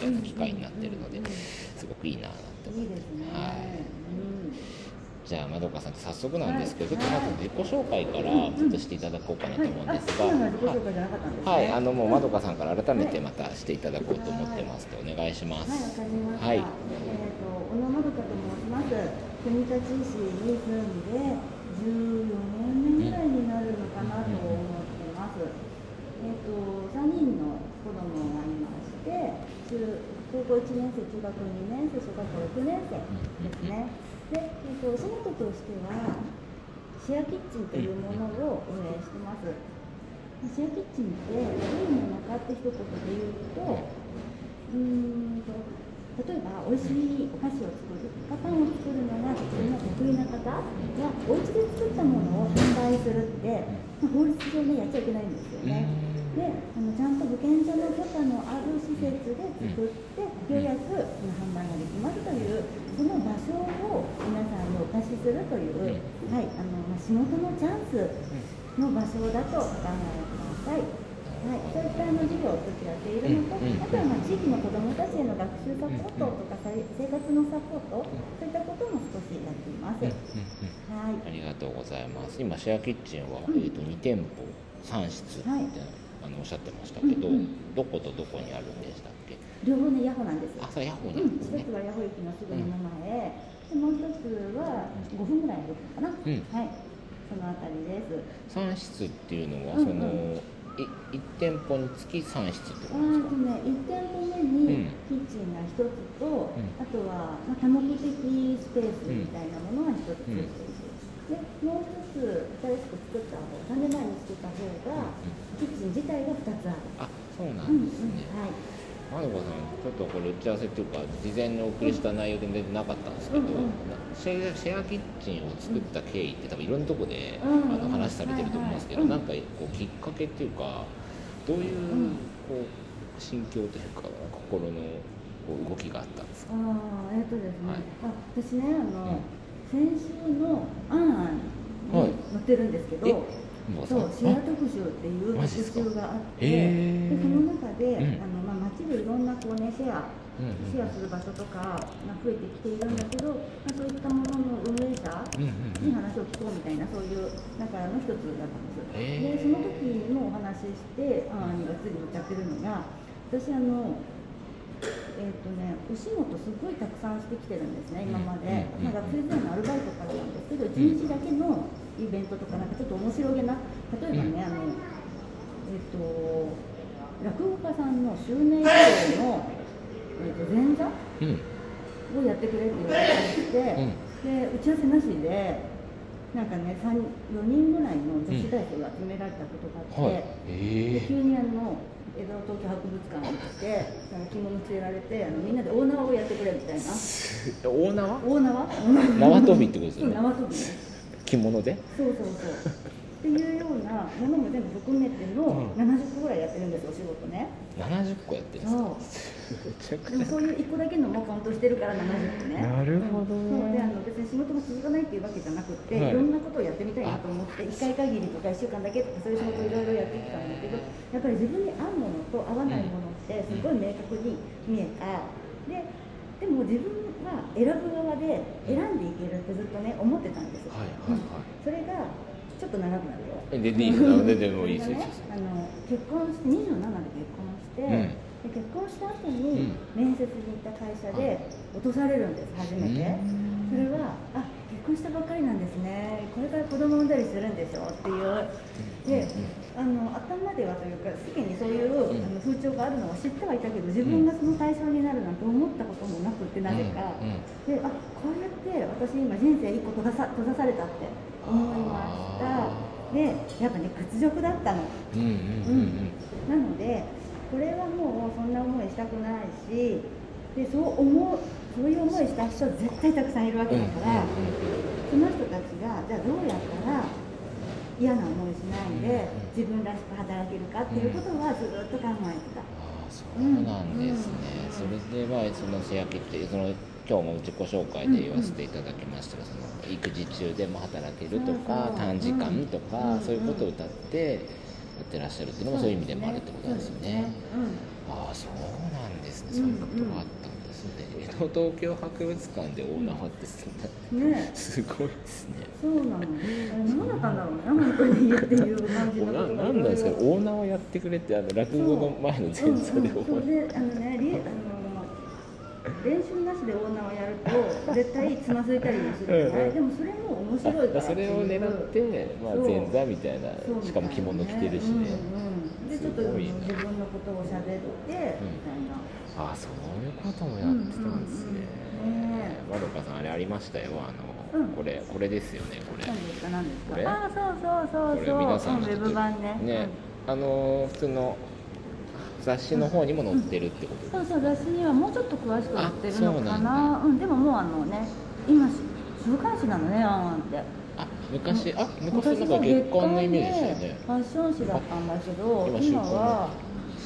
たいな機会になってるのですごくいいななんて思ってじゃあまどかさん早速なんですけど、ちょっとまず自己紹介からちょっとしていただこうかなと思うんですが、はい、あ、今のもうまどかさんから改めてまたしていただこうと思ってますのでお願いします。はい、えっ、と、小野まどかと申します。国立市に住んで14年目ぐらいになるのかなと思ってます。えっ、と、3人の子供がいまして、中高校1年生、中学2年生、小学校6年生ですね。で、えっ、と、お仕事としては、シェアキッチンというものを運営してます。シェアキッチンってどういうものかって一言で言うと、うーんと例えば美味しいお菓子を作るパンを作るのが自分の得意な方がお家で作ったものを販売するって、まあ法律上ねやっちゃいけないんですよね。であのちゃんと保健所の許可のある施設で作ってようやくその販売ができますというその場所を皆さんにお貸しするという、はいあのまあ、仕事のチャンスの場所だとお考えください。はい、そういったあの授業を一つやっているのと、あとはまあ地域の子どもたちへの学習サポートとか、生活のサポート、そういったことも少しやっています。はい、ありがとうございます。今シェアキッチンは、えっ、と2店舗3室って、はいあのおっしゃってましたけど、うんうんどことどこにあるんでしたっけ？両方ね、ヤホなんですよあ、。それヤホなんですね。一つはヤホ駅のすぐ目の前、でもう一つは5分ぐらい歩くかな。うんはい、そのあたりです。3室っていうのは、うんうんそのい1店舗につき3室ってあことですか？ね、1店舗目うんにキッチンが1つと、んあとは、まあ、多目的スペースみたいなものが1つついている、でもう1つ新しく作った方3年前に作った方が、キッチン自体が2つある。あ、そうなうんんですね。はい。まどかさん、ちょっとこれ打ち合わせっていうか事前にお送りした内容で全然なかったんですけど、うんうん。シェアシェアキッチンを作った経緯って多分いろんなとこで、うん。あの話されてると思うんですけど、はいはいなんかこうきっかけっていうかどういう、うん。こう心境というか心のこう動きがあったんですか？あーえっとですね、はい。あ私ねあの、先週の「あんあん」はいに載ってるんですけど、えもそうシェア特集っていう特集があってでその中で、うん。あのまあ、街でいろんなこう、ね、シェアうんうんシェアする場所とかが増えてきているんだけど、まあ、そういったものの運営者に話を聞こうみたいなそういう中の一つだったんです。でその時もお話ししてあーにがっつり言っちゃってるのが私あのえっ、とねお仕事すごいたくさんしてきてるんですね今まで、うん。うん。まあ、学生時代のアルバイトからなんですけど1日だけのイベントとかなんかちょっと面白げな例えばね、あのえっ、と落語家さんの襲名披露の、えー、と前座うん。をやってくれって言われて、うん。で打ち合わせなしでなんかね4人ぐらいの女子大生が集められたことがあって、はい。えで急にあの江戸東京博物館に来て着物着せられてあのみんなで大縄をやってくれみたいなえー。大縄？大縄？縄跳びってことですよね。縄跳び着物で？そうそうそうっていうようなものも全部含めてのうん70個ぐらいやってるんですお仕事ね70個やってるんですか？でもそういう1個だけのもカウントしてるから70個ね。なるほどそう。であの別に仕事が続かないっていうわけじゃなくって、はいい、ろんなことをやってみたいなと思って1回限りとか1週間だけとかそういう仕事をいろいろやってきたんだけどやっぱり自分に合うものと合わないものってすごい明確に見えた。ででも自分は選ぶ側で選んでいけるってずっとね思ってたんですよ、はいはいはいうん。それがちょっと長くなるよ。えででいいですよででもいいです あの結婚して27で結婚して、うんで結婚した後に面接に行った会社で落とされるんです初めて、それはあ結婚したばっかりなんですね。これから子供産んだりするんでしょっていう。であの頭ではというか世間にそういう、うん。あの風潮があるのは知ってはいたけど自分がその対象になるなんて思ったこともなくってなぜか、であこうやって私今人生一個閉ざさ閉ざされたって思いました。でやっぱね屈辱だったの。うんうん。うん。なのでこれはもうそんな思いしたくないしでそう思うそういう思いした人絶対たくさんいるわけだから、その人たちがじゃあどうやったら嫌な思いしないで自分らしく働けるかっていうことはずっと考えてた。そうなんですね、うん。それでまあそのシェアキってその今日も自己紹介で言わせていただきましたが、その育児中でも働けるとか短時間とか、うんそういうことを歌ってやってらっしゃるっていうのもそういう意味でもあるってことなんですよね。そうですね。ああそうなんですね。そういうことがあったんですね、江戸東京博物館で大縄ってすね。すごいですね。そうなの何だ。ったんだろうね本当にっていう感じのなことが。なんなんですか？大縄やってくれってあの落語の前の前座でう。あのねリあの練習なしでオーナーをやると絶対つまずいたりもするじゃない、でもそれも面白いから。あそれを狙って、まあ、前座みたいなそうしかも着物着てるしね、うんうん、でちょっとすごいな自分のことを喋って、みたいな。あそういうこともやってたんですね、まどかさんあれありましたよ。あの、うん。これこれですよねこれ。何ですか何ですか？これ？あそうそうそうこれそう皆さんのうんウェブ版ね。ね、あの普通の雑誌の方にも載ってるってこと？うん。そうそう雑誌にはもうちょっと詳しく載ってるのかな。うんでももうあのね今し週刊誌なのねあんあんって。あ昔あ昔なんか月刊のイメージでしたよね。ファッション誌だったんだけど今今は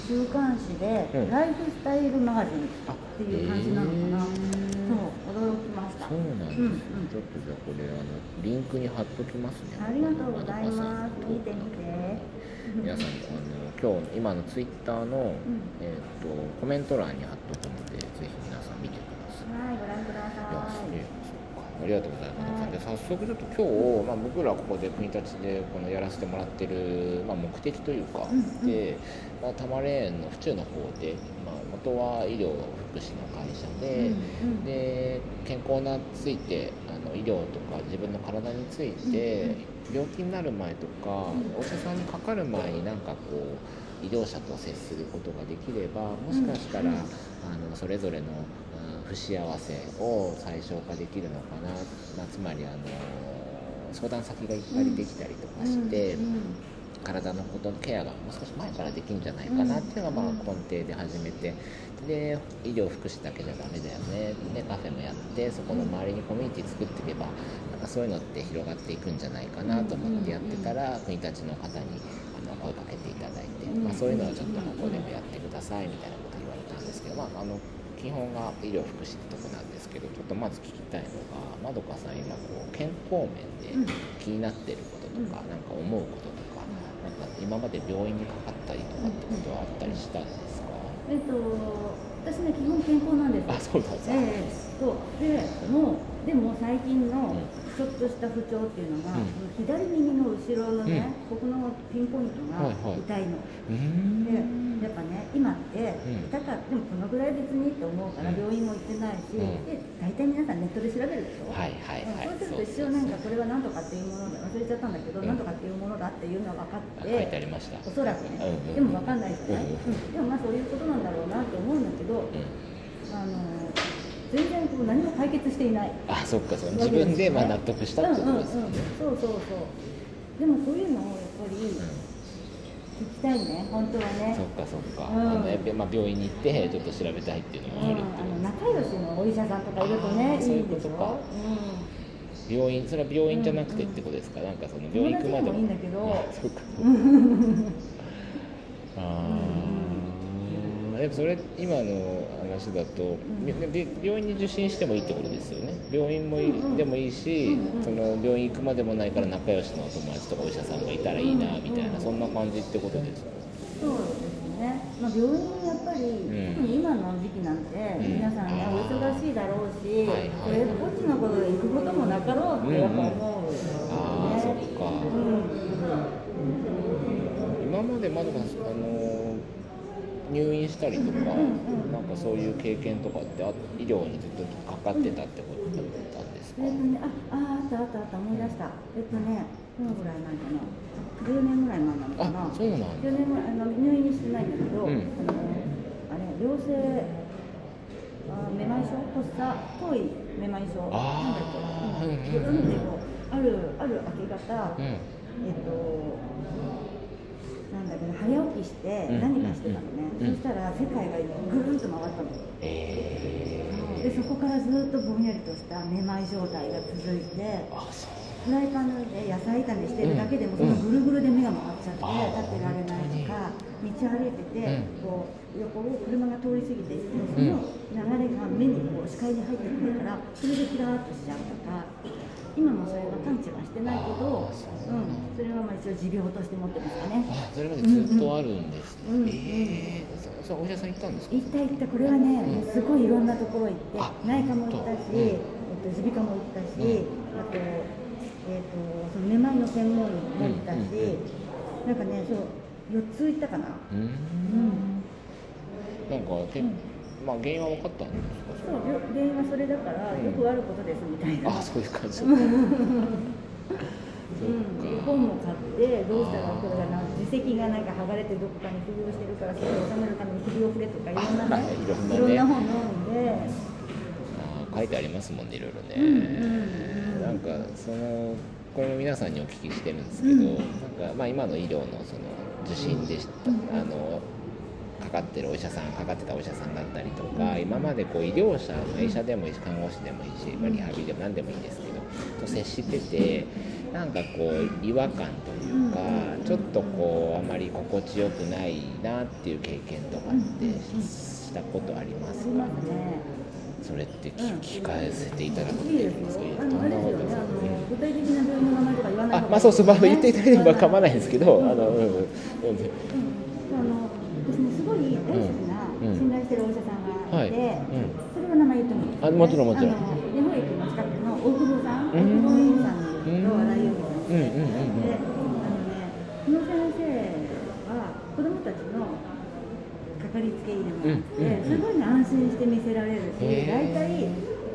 週刊誌でうん。ライフスタイルマガジンっていう感じなのかな、そう驚きました。そうなんですね、うん。うんちょっとじゃあこれあのリンクに貼っときますね。ありがとうございます。見てみて皆さんあの今日今のツイッターの、えー、とコメント欄に貼っとくのでぜひ皆さん見てください。はいご覧くだいやさい。すげえそうか。ありがとうございます、はい。で早速ちょっと今日、まあ、僕らここで国立でこのやらせてもらってる、まあ、目的というか、うんうん。で、まあ、多摩レーンの府中の方で、まあ、元は医療福祉の会社で、うんうん。で健康についてあの医療とか自分の体について、病気になる前とか、うん。お医者さんにかかる前になんかこう医療者と接することができればもしかしたら、うん。あのそれぞれの、うん不幸せを最小化できるのかな、まあ、つまりあの相談先がいっぱいできたりとかして。体のことのケアがもう少し前からできるんじゃないかなっていうのがまあうん根底で始めてで医療福祉だけじゃダメだよね。でカフェもやってそこの周りにコミュニティ作っていけばかそういうのって広がっていくんじゃないかなと思ってやってたら国たちの方にあの声かけていただいて、まあ、そういうのをちょっとここでもやってくださいみたいなこと言われたんですけど、まあ、あの基本が医療福祉ってとこなんですけどちょっとまず聞きたいのがまどかさん今こう健康面で気になってることとか、なんか思うこととかなんか今まで病院にかかったりとかってことはあったりしたんですか、えっと私ね基本健康なんですあそうなんですか、ええそう。でもうでも最近のうん。ちょっとした不調っていうのが、うん。左耳の後ろのね、ここのピンポイントがはいはい。痛いでやっぱね今ってん。痛かでもこのぐらい別にって思うからうん。病院も行ってないし、うん。で大体皆さんネットで調べるでしょ、はいはいはいそうすると一応なんかこれは何とかっていうもので忘れちゃったんだけど、うん。何とかっていうものだっていうのは分かってあ書いてありました。おそらくね、でも分かんないじゃない、でもまあそういうことなんだろうなって思うんだけど、うん。あの全然こう何も解決していない。あそっかそう自分でまあ納得したってことですよね、うんうんうん、そうそうそう。でもそういうのをやっぱり聞きたいね本当はね。そっかそっか、うん。あのやっぱまあ病院に行ってちょっと調べたいっていうのもあるってうん、あのこ仲良しのお医者さんとかいるとねそういうことか。と病院それは病院じゃなくてってことですか、なんかそのうん、病院行くまでも。いいんだけど、あそうか。あー。でもそれ今の話だと、病院に受診してもいいってことですよね。病院もいい、うんうん。でもいいし、その病院行くまでもないから仲良しのお友達とかお医者さんがいたらいいなみたいな、そんな感じってことですか？そうですね、まあ、病院やっぱり、ん。特に今の時期なんて、ん。皆さんね、お忙しいだろうし、これこっちのことで行くこともなかろうってやっぱ思う、ああそっ今までまだあの入院したりとか、うんなんかそういう経験とかってあ医療にずっとかかってたってことだったんですか、えっとね、あああったあったあった。思い出した。えっとねどのぐらい前かな10年ぐらい前なのかな。あそうなんだ。10年ぐらいあの入院してないんだけど、うん。あのあれ良性あめまい症？発作遠いめまい症。なんだっけ、うんうんうん。ぐるんってこうあるある明け方、うん。えっとなんだけど早起きしてうん何かしてたのね、うんうんそしたら世界がぐるんと回ったの。えでそこからずっとぼんやりとしためまい状態が続いてフライパンの上で野菜炒めしてるだけでもうんそのぐるぐるで目が回っちゃって立ってられないとか道歩いててうん。こう横を車が通り過ぎていってその流れが目にこう視界に入ってくるからそれでキラーっとしちゃうとか今もそれは感知はしてないけど、ううん、それはまあ一応持病として持ってますかね。あそれまでずっとあるんですね、うん。うんえーそお医者さん行ったんですか？行った行った。これはね、うん。すごいいろんなところ行ってあ内科も行ったし、うん。えっと耳鼻科も行ったし、うん。あと,、えっとそのめまいの専門医も行ったし、うんなんかねそう4つ行ったかな、うん。うん、なんかけ、うん。まあ原因は分かったんですか？そうよ原因はそれだから、うん。よくあることですみたいな。あそういう感じ。うん、で本も買ってどうしたらこれがな。耳石がなんか剥がれてどこかに浮遊してるからそれを収めるために首を振れとかいろんなねいろんなね。本読んで。あー書いてありますもんねいろいろね、うんうんうん。なんかそのこれも皆さんにお聞きしてるんですけど、うん。なんかまあ今の医療のその受診でした、うん。あのかかってるお医者さんかかってたお医者さんだったりとか、今までこう医療者、まあ医者でもいいし看護師でもいいし、まあ、リハビリでも何でもいいんですけどと接しててなんかこう違和感というか、ちょっとこうあまり心地よくないなっていう経験とかってしたことありますか、それって聞うん。聞かせていただくといいいですようんですかあのあれですよねあの具体的な病院の名前とか言わないあまあそうそう、まあ、言っていただければ構わないんですけど、うん。あの、うん、うん、大好きなうん信頼してるお医者さんがいて、はい。それは名前言ってもいいですか、あもちろんもちろん。日本駅の近くの大久保さん、うん大久保院さんに行くと荒井由美さんで、あのね、この先生は子供たちのかかりつけ医でもあって、すごいね安心して見せられるし、大体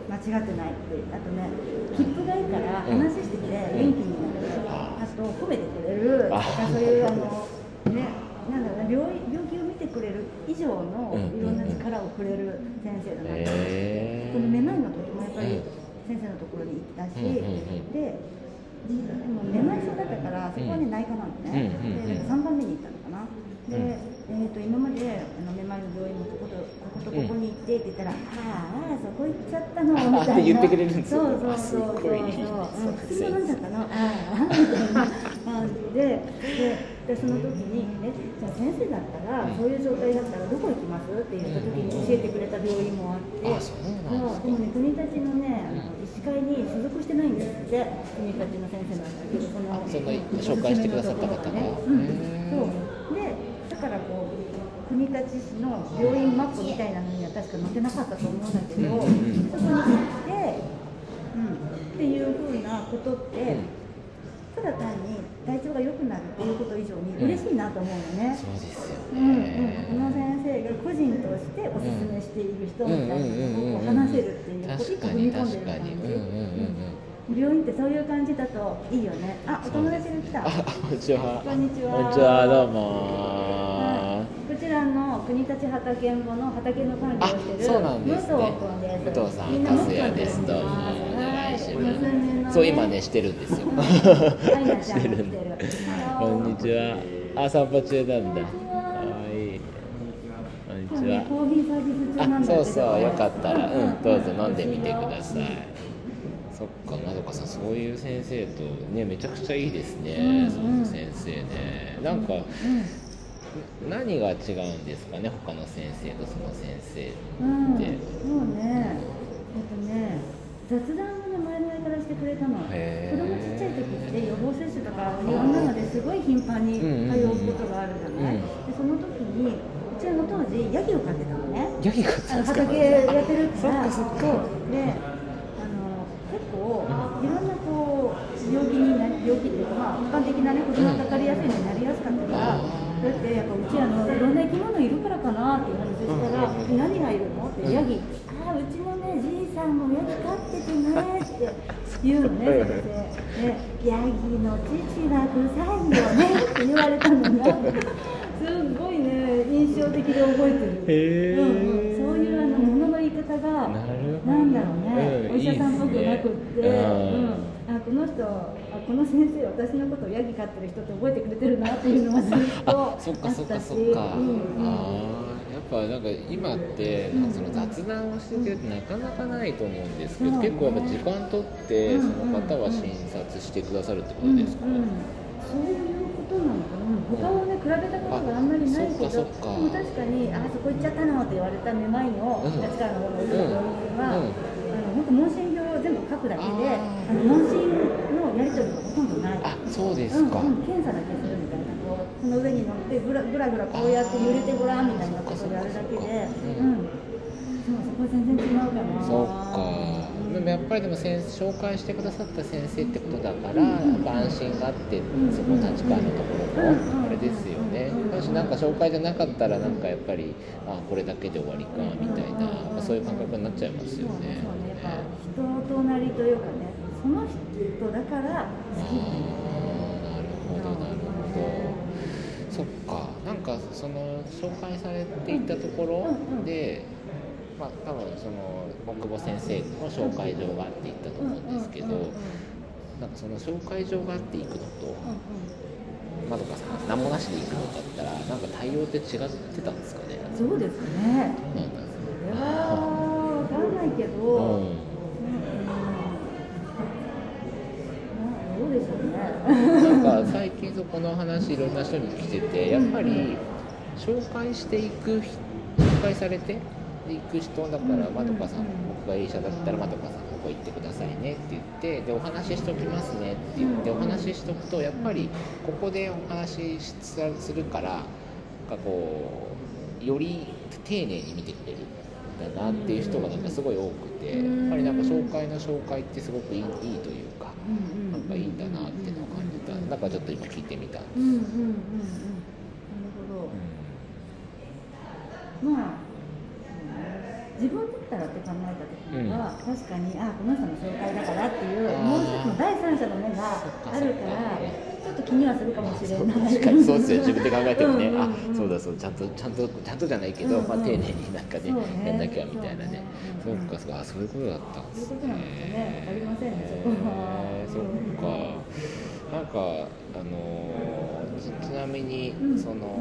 間違ってないって、あとね、切符がいいから話してて元気になる、ああと褒めてくれる、とあかそういうあのね、なんだろうな病病気くれる。以上のうん。いろんな力をくれる先生だなって。へこのめまいの時もやっぱりうん。先生のところに行ったし、ででもめまい症だったからそこはね内科なのね、で3番目に行ったのかな、で、えー、と今まであのめまいの病院もこことこことここに行ってって言ったら、ああそこ行っちゃったの みたいな。って言ってくれるんですよ。そうそうそうそう。そう薬飲んじゃったの。ああみたいな感じでででその時にねじゃあ先生だったら、うん。そういう状態だったらどこ行きます？って言った時に教えてくれた病院もあって、あそうでもね国立のねあの医師会に所属してないんですって国立の先生なんだけどその紹介してくださった方が。ね、へうん、ーそうからこう国立市の病院マップみたいなのには確か載ってなかったと思うんだけど、うんうんうんそこに行って、うん、っていうふうなことって、ただ単に体調が良くなるっていうこと以上に嬉しいなと思うのね。そうですようんうん、ね、この先生が個人としておすすめしている人みたいなのを話せるっていう、こう確か一個踏みに込んでる感じ。病院ってそういう感じだといいよね。あ、お友達が来た。あこんにちは。こんにちは。こんにちは。どうも。はい。こちらの国立畑んぼの畑の管理をしてるあそうなんですね。武藤君です。武藤さんみな粕谷です。どうも。お願いしますそう今ねしてるんですよ。してる。こんにちは。あ散歩中なんだ。は。い。こんにちは。コーヒーサービス中なんだけど。あそうそう。よかったら。うんどうぞ飲んでみてくださいそっかまどかさんそういう先生とねめちゃくちゃいいですね、うんその先生ね。なんかうん。何が違うんですかね他の先生とその先生うん、って、そうね、えっとね、雑談をね、前々からしてくれたの。子供ちっちゃい時って予防接種とかいろんなのですごい頻繁に通うことがあるじゃない？うん。で、その時に、うちあの当時、ヤギを飼ってたのね。ヤギがあの畑やってるから、そっかそっか。そうで、あの結構いろんなこう病気病気っていうかまあ一般的なね子供がかかりやすいのになりやすかったから、だってやっぱうちあのいろんな生き物いるからかなっていう話をしたら、うん何がいるのってヤギ、ああうちのねじいさんもヤギ飼っててねって言うのね先生でヤギの父は臭いよねって言われたのがすっごいね印象的で覚えてる。うんうん、そういうあの物の言い方がなんだろうね、うんお医者さんっぽくなくって、うんあこの人あこの先生私のことをヤギ飼ってる人って覚えてくれてるなっていうのがずっとああそっかそっか。ったしそっか、うん。やっぱなんか今ってその雑談をしてくれてなかなかないと思うんですけど、うん結構やっぱ時間取ってうんその方は診察してくださるってことですか、うんうん。そういうことなのかな、他をね比べたことがあんまりないけど、でも確かにあそこ行っちゃったのって言われためまいのうん立川の方の病院は、うんあの本当問診票を書くだけで、問診のやり取りがほとんどない。あそうですか、うんうん、検査だけするみたいなこうその上に乗ってぐらぐらぐらこうやって揺れてごらんみたいなことをやるだけでそっかそっか。うん。そこは全然違うかな。そっか。でもやっぱりでも先紹介してくださった先生ってことだから、やっぱ安心があって、そこ立川のところも、あれですよねもしなんか紹介じゃなかったらなんかやっぱりあこれだけで終わりかみたいな、まあそういう感覚になっちゃいますよね。人となりというかねその人だから好き。なるほどなるほど。そっかなんかその紹介されていたところで、まあ多分その大久保先生の紹介状があって行ったと思うんですけど、なんかその紹介状があって行くのと、まどかさん何もなしで行くのだったらなんか対応って違ってたんですかね。そうですね。そうなん。ですそれは分かんないけど、うん。うんどうでしょうね。なんか最近そこの話いろんな人に聞いててやっぱり紹介していく人紹介されて行く人だからまどかさん僕がいい医者だったらまどかさんここ行ってくださいねって言ってでお話ししておきますねって言ってお話ししておくとやっぱりここでお話しするからなんかこうより丁寧に見てくれるんだなっていう人がなんかすごい多くてやっぱりなんか紹介の紹介ってすごくいいいいというか。なんかいいんだなっていうのを感じた。なんかちょっと今聞いてみたんです、うんうんうんうんなるほどまあ自分だって考えた時には、確かにあこの人の紹介だからっていうもう一つの第三者の目があるからちょっと気にはするかもしれない。確かにそうですよ自分で考えてもね。うんうんうん。あそうだそうちゃんとちゃんとちゃんとじゃないけど、うんうん。まあ、丁寧になんかねやんなきゃみたいなね。そううかそうか。あそういうことだったんですね。りませんねそそっか。なんかあのーちちなみに、うん。その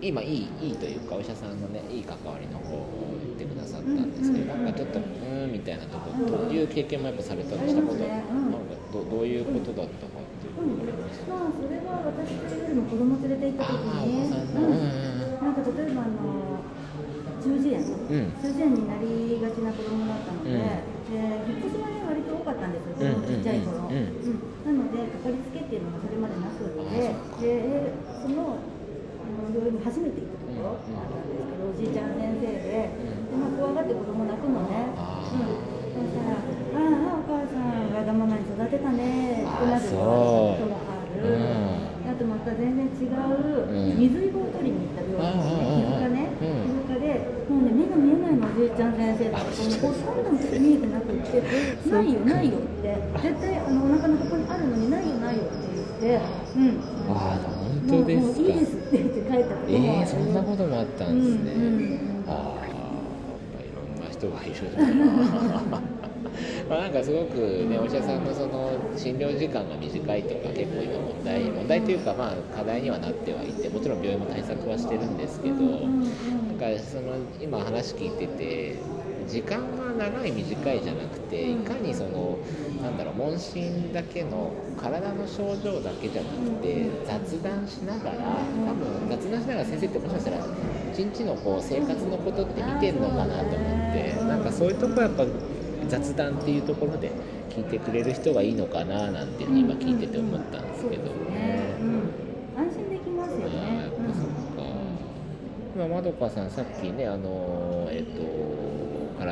今いいいいというかお医者さんのねいい関わりの方ってくださったんですけど、うんなんかちょっとうーんみたいなところどういう経験もやっぱされたりしたこと、なんかどどういうことだったかっていううんのがあります？まあそれは私というよりも子供連れて行った時に子さんの、うん。うんなんか例えばあの中耳炎、うん。中耳炎になりがちな子供だったので、うん。で引っ越しがね割と多かったんですよ、ちっちゃい頃、うん。うん。うんうんなのでかかりつけっていうのがそれまでなくってでその病院に初めて行ったところだったんですけど、おじいちゃん先生で,、でまあ、怖がって子供泣くのね、ん、そしたら「ああお母さんわがままに育てたね」ってなることがある。う。んあとまた全然違ううん。水色を取りに行った病院ですね皮膚科ね皮膚科でもうね目が見えないのおじいちゃん先生とかほとんど見えてなくって「ないよないよ」って。絶対あのお腹のここにあるのに「ないよないよ」って言って「うん。ああ本当ですか。もういいです」って言って帰ったこともえー、そんなこともあったんですね、うんうん。ああやっぱいろんな人がいるんだなまあなんかすごくねお医者さんのその診療時間が短いとか結構今問題問題というかまあ課題にはなってはいてもちろん病院も対策はしてるんですけど、なんかその今話聞いてて時間が長い短いじゃなくていかにそのなんだろう問診だけの体の症状だけじゃなくて雑談しながら多分雑談しながら先生ってもしかしたら一日のこう生活のことって見てるのかなと思ってなんかそういうとこやっぱ雑談っていうところで聞いてくれる人がいいのかななんて今聞いてて思ったんですけど。安心できますね。今まどかさんさっきねあのえっと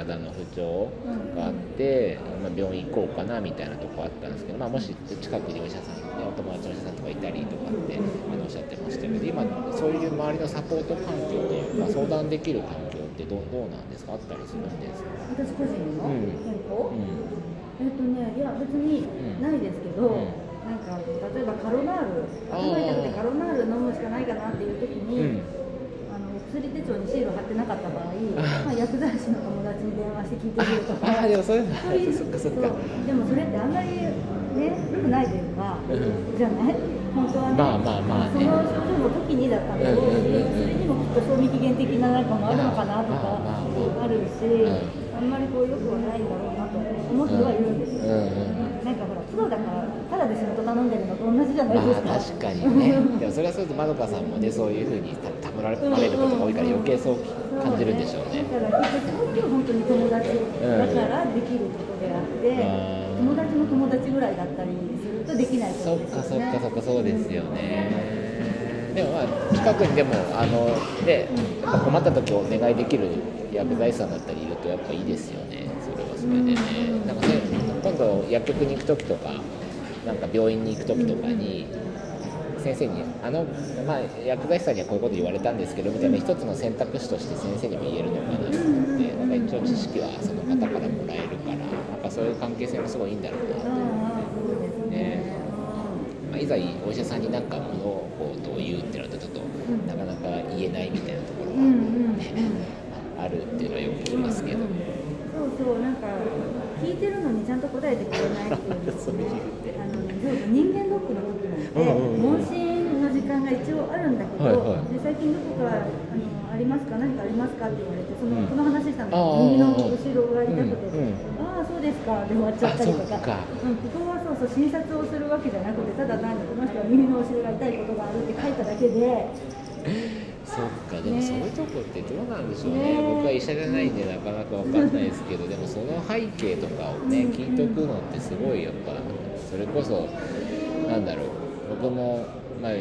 体の不調があって、まあ、病院行こうかなみたいなとこあったんですけど、まあ、もし近くにお医者さん、ね、お友達のお医者さんとかいたりとかってあのおっしゃってましたけど今そういう周りのサポート環境というか相談できる環境ってどうどうなんですか？あったりするんですか、私個人のうん。健康、うん。えっとね、いや別にないですけど、うん。なんか例えばカロナールあー。頭痛くてカロナール飲むしかないかなっていう時に、うん薬手帳にシール貼ってなかった場合、まあ、薬剤師の友達に電話して聞いてみるとか。ああでもそういうの。そういうそっか。そっかそうでもそれってあんまりね良くないというか、うん。じゃない？本当はね、まあまあまあね。その症状の時にだったんだろうし、うんうんうん。うん薬にもきっと賞味期限的ななんかもあるのかなとかまあるし、ん。あんまりこう良くはないんだろうなと思ってはいるんですよ。うん。うん。なんかほらプロだからただで仕事頼んでるのと同じじゃないまあですか。確かにね。でもそれはそうとまどかさんもねそういうふうにたたむられることが多いから余計そう感じるんでしょうね。だからきっと本当に友達だからできることであって、あ友達の友達ぐらいだったりするとできないこそっとですよ。ねかそっかそっかそうですよね。でもまあ近くにでもあのでやっぱ困った時お願いできる薬剤師さんだったりいるとやっぱいいですよね。それはそれで今度薬局に行く時とかなんか病院に行く時とかに先生にあの、まあ、薬剤師さんにはこういうこと言われたんですけどみたいな一つの選択肢として先生にも言えるのかなと思ってなんか一応知識はその方からもらえるからなんかそういう関係性もすごいいいんだろうなと思って。ああそうですね。まあ、いざお医者さんになんか物事を言うってなるとちょっとなかなか言えないみたいなところうんうんうんが、ねあるっていうのはよく聞きますけど、そうそうなんか聞いてるのにちゃんと答えてくれないっていうのそういうねあの人間ドックの時なんて、うんうんうん。問診の時間が一応あるんだけど、はいはい。で最近どこかあのありますか？何かありますか？って言われてその、うん。この話したのああ耳の後ろが痛くて、ああそうですかで終わっちゃったりとか。うん、ここはそうそう診察をするわけじゃなくてただ単にこの人は耳の後ろが痛いことがあるって書いただけでそっかでもね。そういうとこってどうなんでしょうね。ね。僕は医者じゃないんでなかなかわかんないですけど でもその背景とかをねうん聞いとくのってすごいやっぱそれこそなんだろう。僕も、まあ、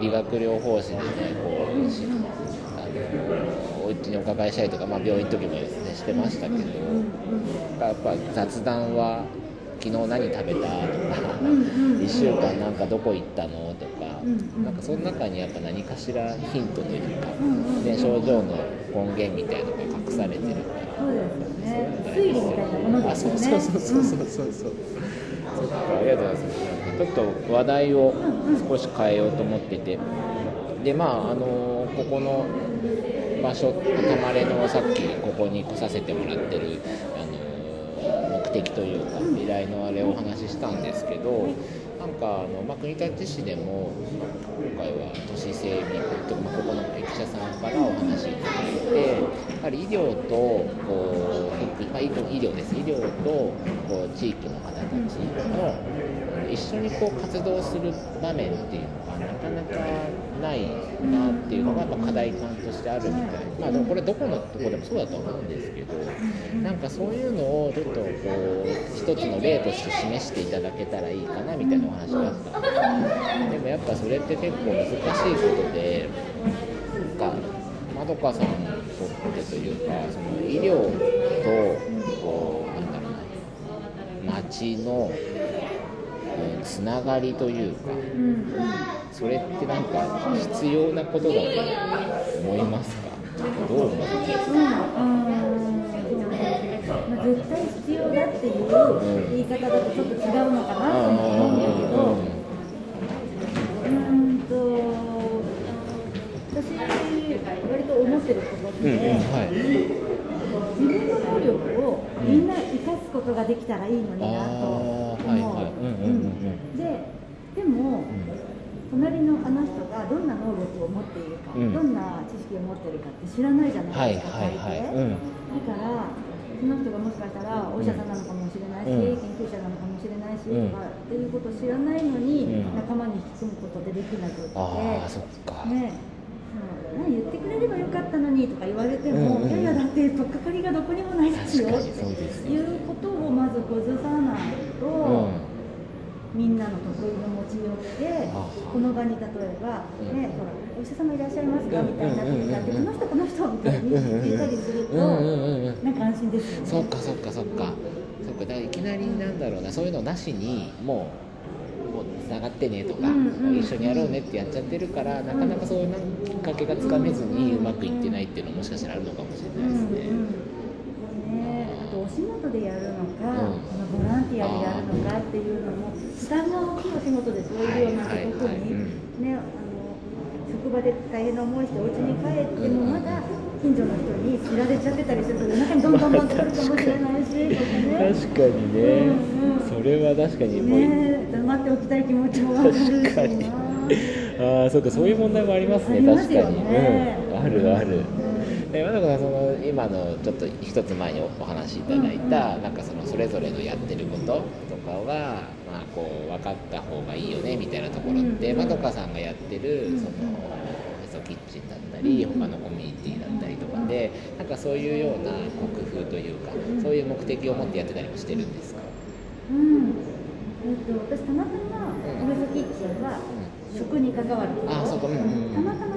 理学療法士でねこうしあのお家にお伺いしたりとか、まあ、病院の時もですねしてましたけど、やっぱ雑談は昨日何食べたとか、うんうん1週間なん。かどこ行ったのとか、なんかその中にやっぱ何かしらヒントというか、ね、症状の根源みたいなのが隠されてるから。そういなものあですよね。そうそうそうそうそうそうそう、そっかありがとうございますちょっと話題を少し変えようと思ってて。でまああのここの場所たまれのさっきここに来させてもらってるあの目的というか依頼のあれをお話ししたんですけどなんかあの、まあ、国立市でも今回は都市整備とか、まあ、ここの駅舎さんからお話いただいてやはり医療とこうまあ、医療です。医療とこう地域の方たちの一緒にこう活動する場面っていうのがなないなっていうのがやっぱ課題感としてあるみたい。まあでもこれどこのとこでもそうだと思うんですけどなんかそういうのをちょっとこう一つの例として示していただけたらいいかなみたいなお話があったんで。すでもやっぱそれって結構難しいことでなんかまどかさんにとってというかその医療とこうなんだろうな町のつながりというか。それってなんか必要なことだと思いますか？どう思う？まあ、絶対必要だっていう言い方だとちょっと違うのかなと思うん。だけど、うん。と、私、割と思ってることって、うん。うん。はい自分の能力をみん。な生かすことができたらいいのになと思う。あーはいはいうん隣のあの人がどんな能力を持っているか、うん。どんな知識を持っているかって知らないじゃないですか、はいはいはい。うん。だからその人がもしかしたらお医者さんなのかもしれないし、うん。研究者なのかもしれないし、うん。とかっていうことを知らないのに、うん。仲間に引き込むことでできなくって、ああそっか、ね。うん言ってくれればよかったのにとか言われても、うんうん。うんいやいやだって取っかかりがどこにもないですよ確かにそうですね。いうことをまず崩さないと、うんみんなの得意の持ち寄ってあこの場に例えば、うん。ねほらお医者様いらっしゃいますかうん。みたいな時になって、うん。うん。うん。この人この人みたいに言ったりすると、うん。うん。うん。うん。なん。か安心ですよね。そっかそっかそっかそっかだからいきなりなん。だろうなそういうのなしにもうつながってねとか、うん。うん。一緒にやろうねってやっちゃってるからなかなかそういうきっかけがつかめずにうまくいってないっていうのももしかしたらあるのかもしれないですね。お仕事でやるのか、うん。このボランティアでやるのかっていうのも負担が大きいお仕事でそういうようなはいはい特はいに、ねあの職場で大変な思いしてお家に帰ってもまだ近所の人に知られちゃってたりすると夜中にどんどんどんってくるかもしれないし。確かにね、うんうん。それは確かにもう、ね。黙っておきたい気持ちもわかるし。ああそうかそういう問題もありますね。ありますよ確かに、ねうん、あるあるでまだかその今のちょっと一つ前にお話しいただいた、なんかそのそれぞれのやってることとかはまあこう分かった方がいいよねみたいなところって、うんまどかさんがやってるそのへそキッチンだったり他のコミュニティだったりとかでなんかそういうような工夫というかそういう目的を持ってやってたりもしてるんですか？うん。えっと、私たまたまウエストキッチンは食に関わること、あそこ。うんうんうん。たまたま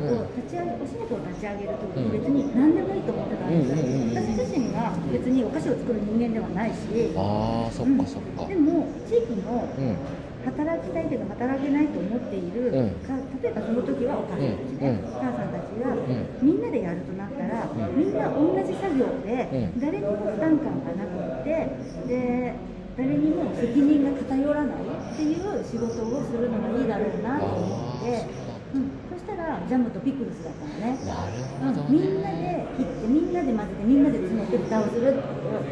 食なんだけど、うん。立ち上げお仕事を立ち上げるときに別に何でもいいと思ってたんですよ、うんうんうんうん。私自身が別にお菓子を作る人間ではないし、ああそっかそっか。でも地域のうん働きたいけど働けないと思っている、うん。か例えばその時はお母さんたちね、うん。お母さんたちが、ん。みんなでやるとなったら、みんな同じ作業で、うん。誰にも負担感がなくってで誰にも責任が偏らないっていう仕事をするのがいいだろうなと思って、うん、ジャムとピクルスだったのね。なるほどうん、みんなで切ってみんなで混ぜてみんなで詰めて蓋をする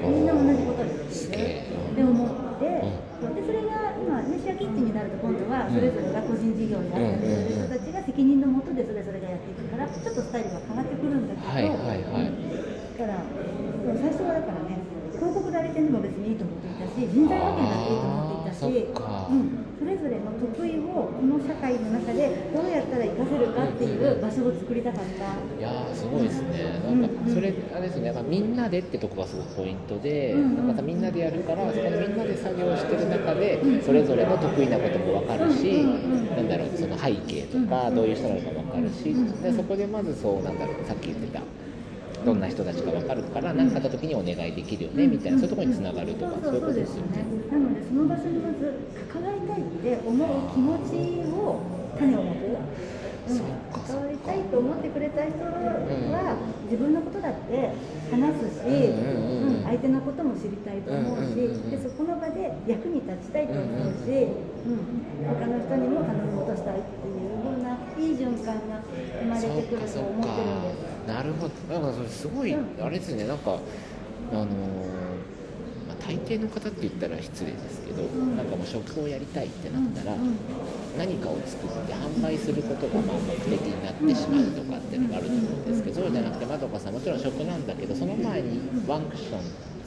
みんな同じことをやってすげるえ。って思って、でそれが今ねシェアキッチンになると今度はそれぞれが個人事業になったりする人たちが責任のもとでそれぞれがやっていくからちょっとスタイルが変わってくるんだけど、はいはいはい。だから最初はだからね広告代理店でも別にいいと思っていたし人材派遣だっていいと思っていたし。あーそっか。うん、それぞれの得意をこの社会の中でどうやったら活かせるかっていう場所を作りたかった。いやーすごいですね、なんかそれ、あれですね、なんかみんなでってとこがすごくポイントで、うんなんかさみんなでやるから、そこでみんなで作業してる中で、それぞれの得意なことも分かるし、なんだろう、その背景とか、どういう人なのか分かるし、でそこでまずそう、なんだろう、さっき言ってた。どんな人たちか分かるから何かあった時にお願いできるよねみたいなそういうところにつながるとかそういうことですよね。なのでその場所にまず関わって思う気持ちを種を持つ。うん。そっかそっか。関わりたいと思ってくれた人は自分のことだって話すし、うん相手のことも知りたいと思うし、でそこの場で役に立ちたいと思うし、うん他の人にも頼み事したいっていうようないい循環が生まれてくると思ってるんです。なるほど。なんかそれすごい、うん。あれですね。なんかあのーまあ、大抵の方って言ったら失礼ですけど、ん。なんかもう食をやりたいってなったら、うんうん。何かを作って販売することがまあ目的になってしまうとかっていうのがあると思うんですけど、そうじゃなくてまどかさんもちろん食なんだけどその前にワンクッション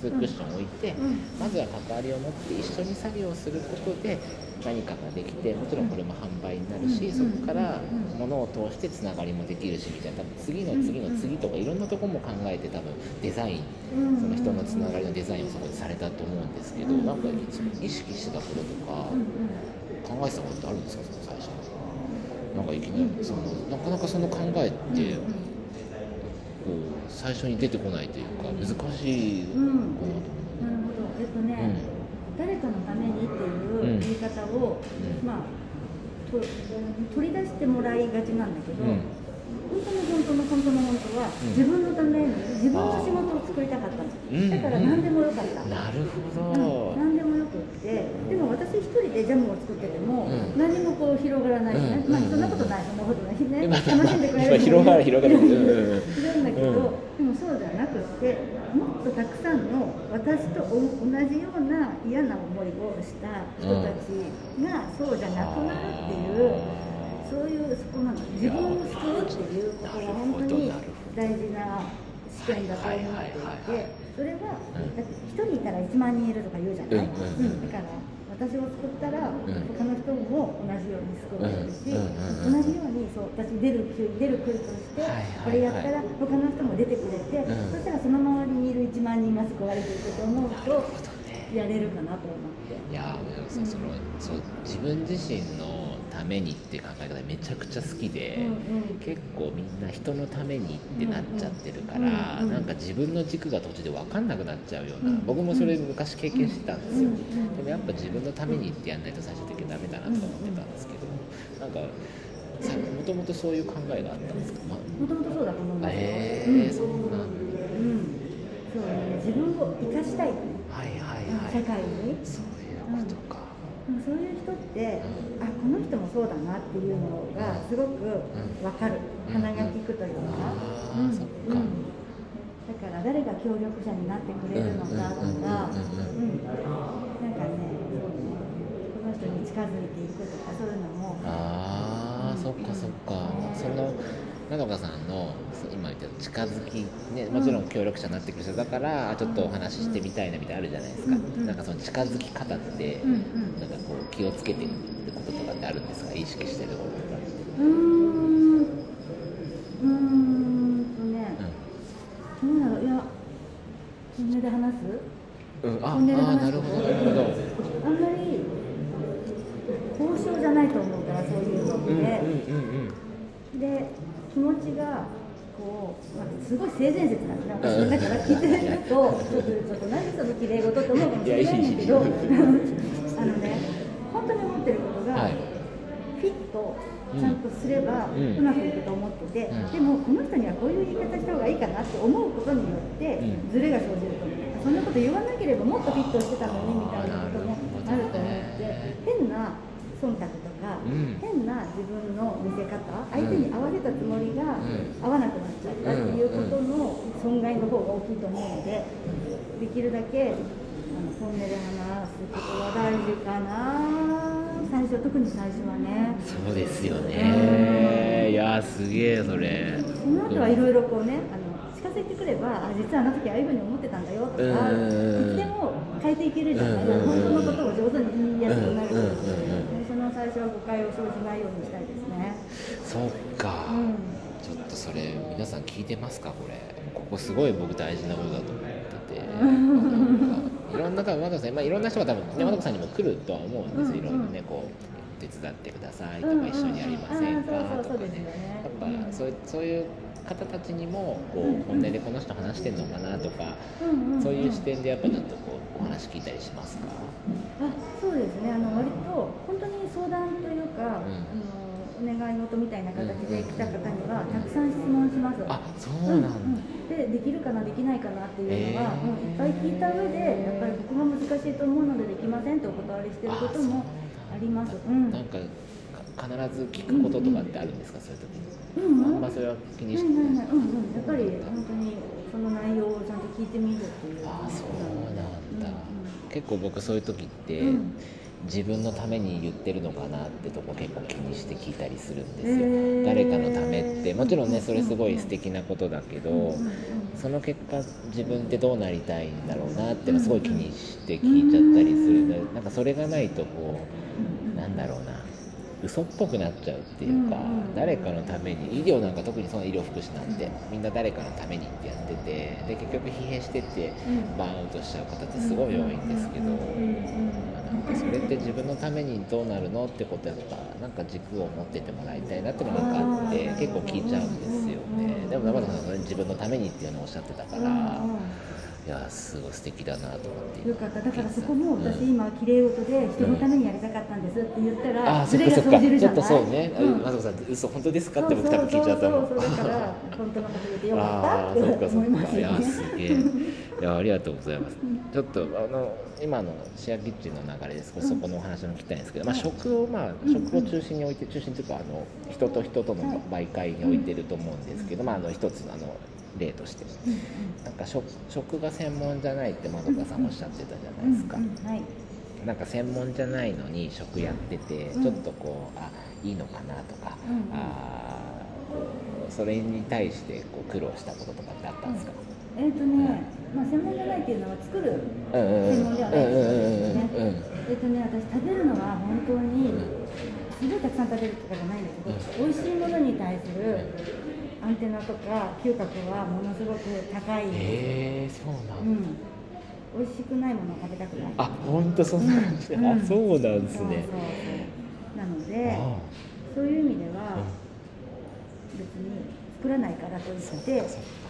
クッション置いて、うん。まずは関わりを持って一緒に作業することで何かができてもちろんこれも販売になるし、うん。そこから物を通してつながりもできるしみたいな。多分次の次の次とかいろんなところも考えて多分デザインうん。その人のつながりのデザインをそこでされたと思うんですけどなんか意識してたこととか考えてたことってあるんですか？その最初。なんかいきなりそのなかなかその考えってこう最初に出てこないというか難しいかなと思うん。なるほど。えっとね、うん。誰かのためにっていう言い方を、うん。まあと取り出してもらいがちなんだけど、うん本当の本当の本当の本当は、ん。自分のために自分の仕事を作りたかったの、うん。だから何でもよかった、なるほうん。ど、何でもよくってでも私一人でジャムを作ってても、うん。何もこう広がらないまあそんなことない。そんなことないね、まあ楽しんでくれる広がる。広がる。うんうんだけど、でもそうじゃなくってもっとたくさんの私とお同じような嫌な思いをした人たちがそうじゃなくなるっていう、そういうそこなの。自分を救うっていうことが本当に大事な試験だと思っていてそれはだって1人いたら1万人いるとか言うじゃない、うんだから私を救ったら、ん。他の人も同じように救われるし、同じようにそう私出る杭出る杭として、これやったら他の人も出てくれて、ん。そしたらその周りにいる1万人が救われていくと思うとやれるかなと思って。いやそのそう自分自身のためにって考え方めちゃくちゃ好きで、うんうん。結構みんな人のためにってなっちゃってるから、うんうんなんか自分の軸が途中で分かんなくなっちゃうような、うん僕もそれ昔経験してたんですよ、うんうんでもやっぱ自分のためにってやんないと最終的にダメだなとか思ってたんですけど、なんかさもともとそういう考えがあったんですか、まもともとそうだと思うんあ、ですよ。えーうん。そんだうん。そうね、自分を生かしたい、はいはいはい。社会に。そういうことか、でもそういう人って、あこの人もそうだなっていうのがすごくわかる、うん。鼻が利くというか、あーそっか。だから誰が協力者になってくれるのかとか、うん。うん。うん。うん。うん。なん。かね、この人に近づいていくとかそういうのも、ああそっかそっかそのなのかさんの今言った近づきねもちろん協力者になってくる人だからちょっとお話ししてみたいなみたいなのあるじゃないですか、うんうんなんかその近づき方って、うんうんなんかこう気をつけてるってこととかってあるんですか？意識してることとかうーん、うーんとね、どうだろう、いや、本音で話す？うん。ああなるほどなるほど。あんまり交渉じゃないと思うからそういうのって、うんうんうん。で気持ちがこう、まあ、すごい性善説なんだな私だから聞いてるとちょっと何その綺麗事って思うかもしれないんだけどあのね本当に思ってることが、はいフィットちゃんとすればうまくいくと思ってて、うん。でもこの人にはこういう言い方した方がいいかなって思うことによってうん。ズレが生じると思う。そんなこと言わなければもっとフィットしてたのにみたいなこともあると思って変な忖度と変な自分の見せ方相手に合わせたつもりがうん。合わなくなっちゃったっていうことの損害の方が大きいと思うのでできるだけあの本音で話すことは大事かな。最初特に最初はね。そうですよね。いやーすげえそれ。その後はいろいろこうねあの近づいてくればあ実はあの時ああいうふうに思ってたんだよとかうん。いつでも変えていけるじゃない。うん。本当のことを上手に言いやすくなる最初は誤解を生じないようにしたいですね。そっか、うん。ちょっとそれ皆さん聞いてますかこれ。ここすごい僕大事なことだと思ってて。いろんな多分和田さん、まあ、いろんな人が多分ね和田さんにも来るとは思うんですよ。いろいろねこう手伝ってくださいとか一緒にやりませんかとかね。ね。やっぱそういうそういう方たちにもこう本音でこの人話してんのかなとかそういう視点でやっぱちょっとこうお話聞いたりしますか？あそうですね。あの割と本当に相談というか、うん。あのお願い事みたいな形で来た方にはたくさん質問します。あそうなんでできるかなできないかなっていうのは、へー。うんいっぱい聞いた上でやっぱりここが難しいと思うのでできませんとお断りしてることもあります。うん。なんかか必ず聞くこととかってあるんですか、そういう時に、うん。あんまそれは気にしてない。うんうん。やっぱり本当にその内容をちゃんと聞いてみるっていう。ああそうなんだ、うん結構僕そういう時って、うん。自分のために言ってるのかなってとこ結構気にして聞いたりするんですよ、へー。誰かのためって。もちろんねそれすごい素敵なことだけど、うんうんうん。その結果自分ってどうなりたいんだろうなってすごい気にして聞いちゃったりする、なんかそれがないとこうなんだろうな。嘘っぽくなっちゃうっていうか、誰かのために医療なんか特にその医療福祉なんてみんな誰かのためにってやっててで結局疲弊してってうん。バーンアウトしちゃう方ってすごい多いんですけど、なんかそれって自分のためにどうなるのってことやっぱなんか軸を持っててもらいたいなっていうのがあって結構聞いちゃうんですよね。でも生田さんは自分のためにっていうのをおっしゃってたから、いやすごい素敵だなと思って。よかった。だからそこも私うん。今綺麗事で人のためにやりたかったんですって言ったらあズレがそっかそっかちょっ生じるじゃない？とそうね、うん。あまさん嘘本当ですか？って僕多分聞いちゃったもん。そうそうだから本当のこと言ってよか。ったってかそっ思いますか。いやよねすげえいやありがとうございます。ちょっとあの今のシェアキッチンの流れで少しそこのお話も聞きたいんですけど、まあ、食をまあ食を中心に置いて中心というかあの人と人との媒介に置いてると思うんですけど、まあ、あの一つのあの例として。なんか食食が専門じゃないってまどかさんおっしゃってたじゃないですか、うんうんはい。なんか専門じゃないのに食やっててうん。ちょっとこうあいいのかなとか、うんうん。あーそれに対してこう苦労したこととかってあったんですか、えっ、とね、まあ専門じゃないっていうのは作るうんうんうん。専門ではないですよね。うんうんうんうんえっとね私食べるのは本当にすごいたくさん食べるとかじゃないんだけど、美味しいものに対するアンテナとか嗅覚はものすごく高い、へえそうなんだ、うん、美味しくないものを食べたくない。あ本当そんな感じ、うん。あそうなんですね。そうそうなのであ。そういう意味ではあ別に作らないからといって引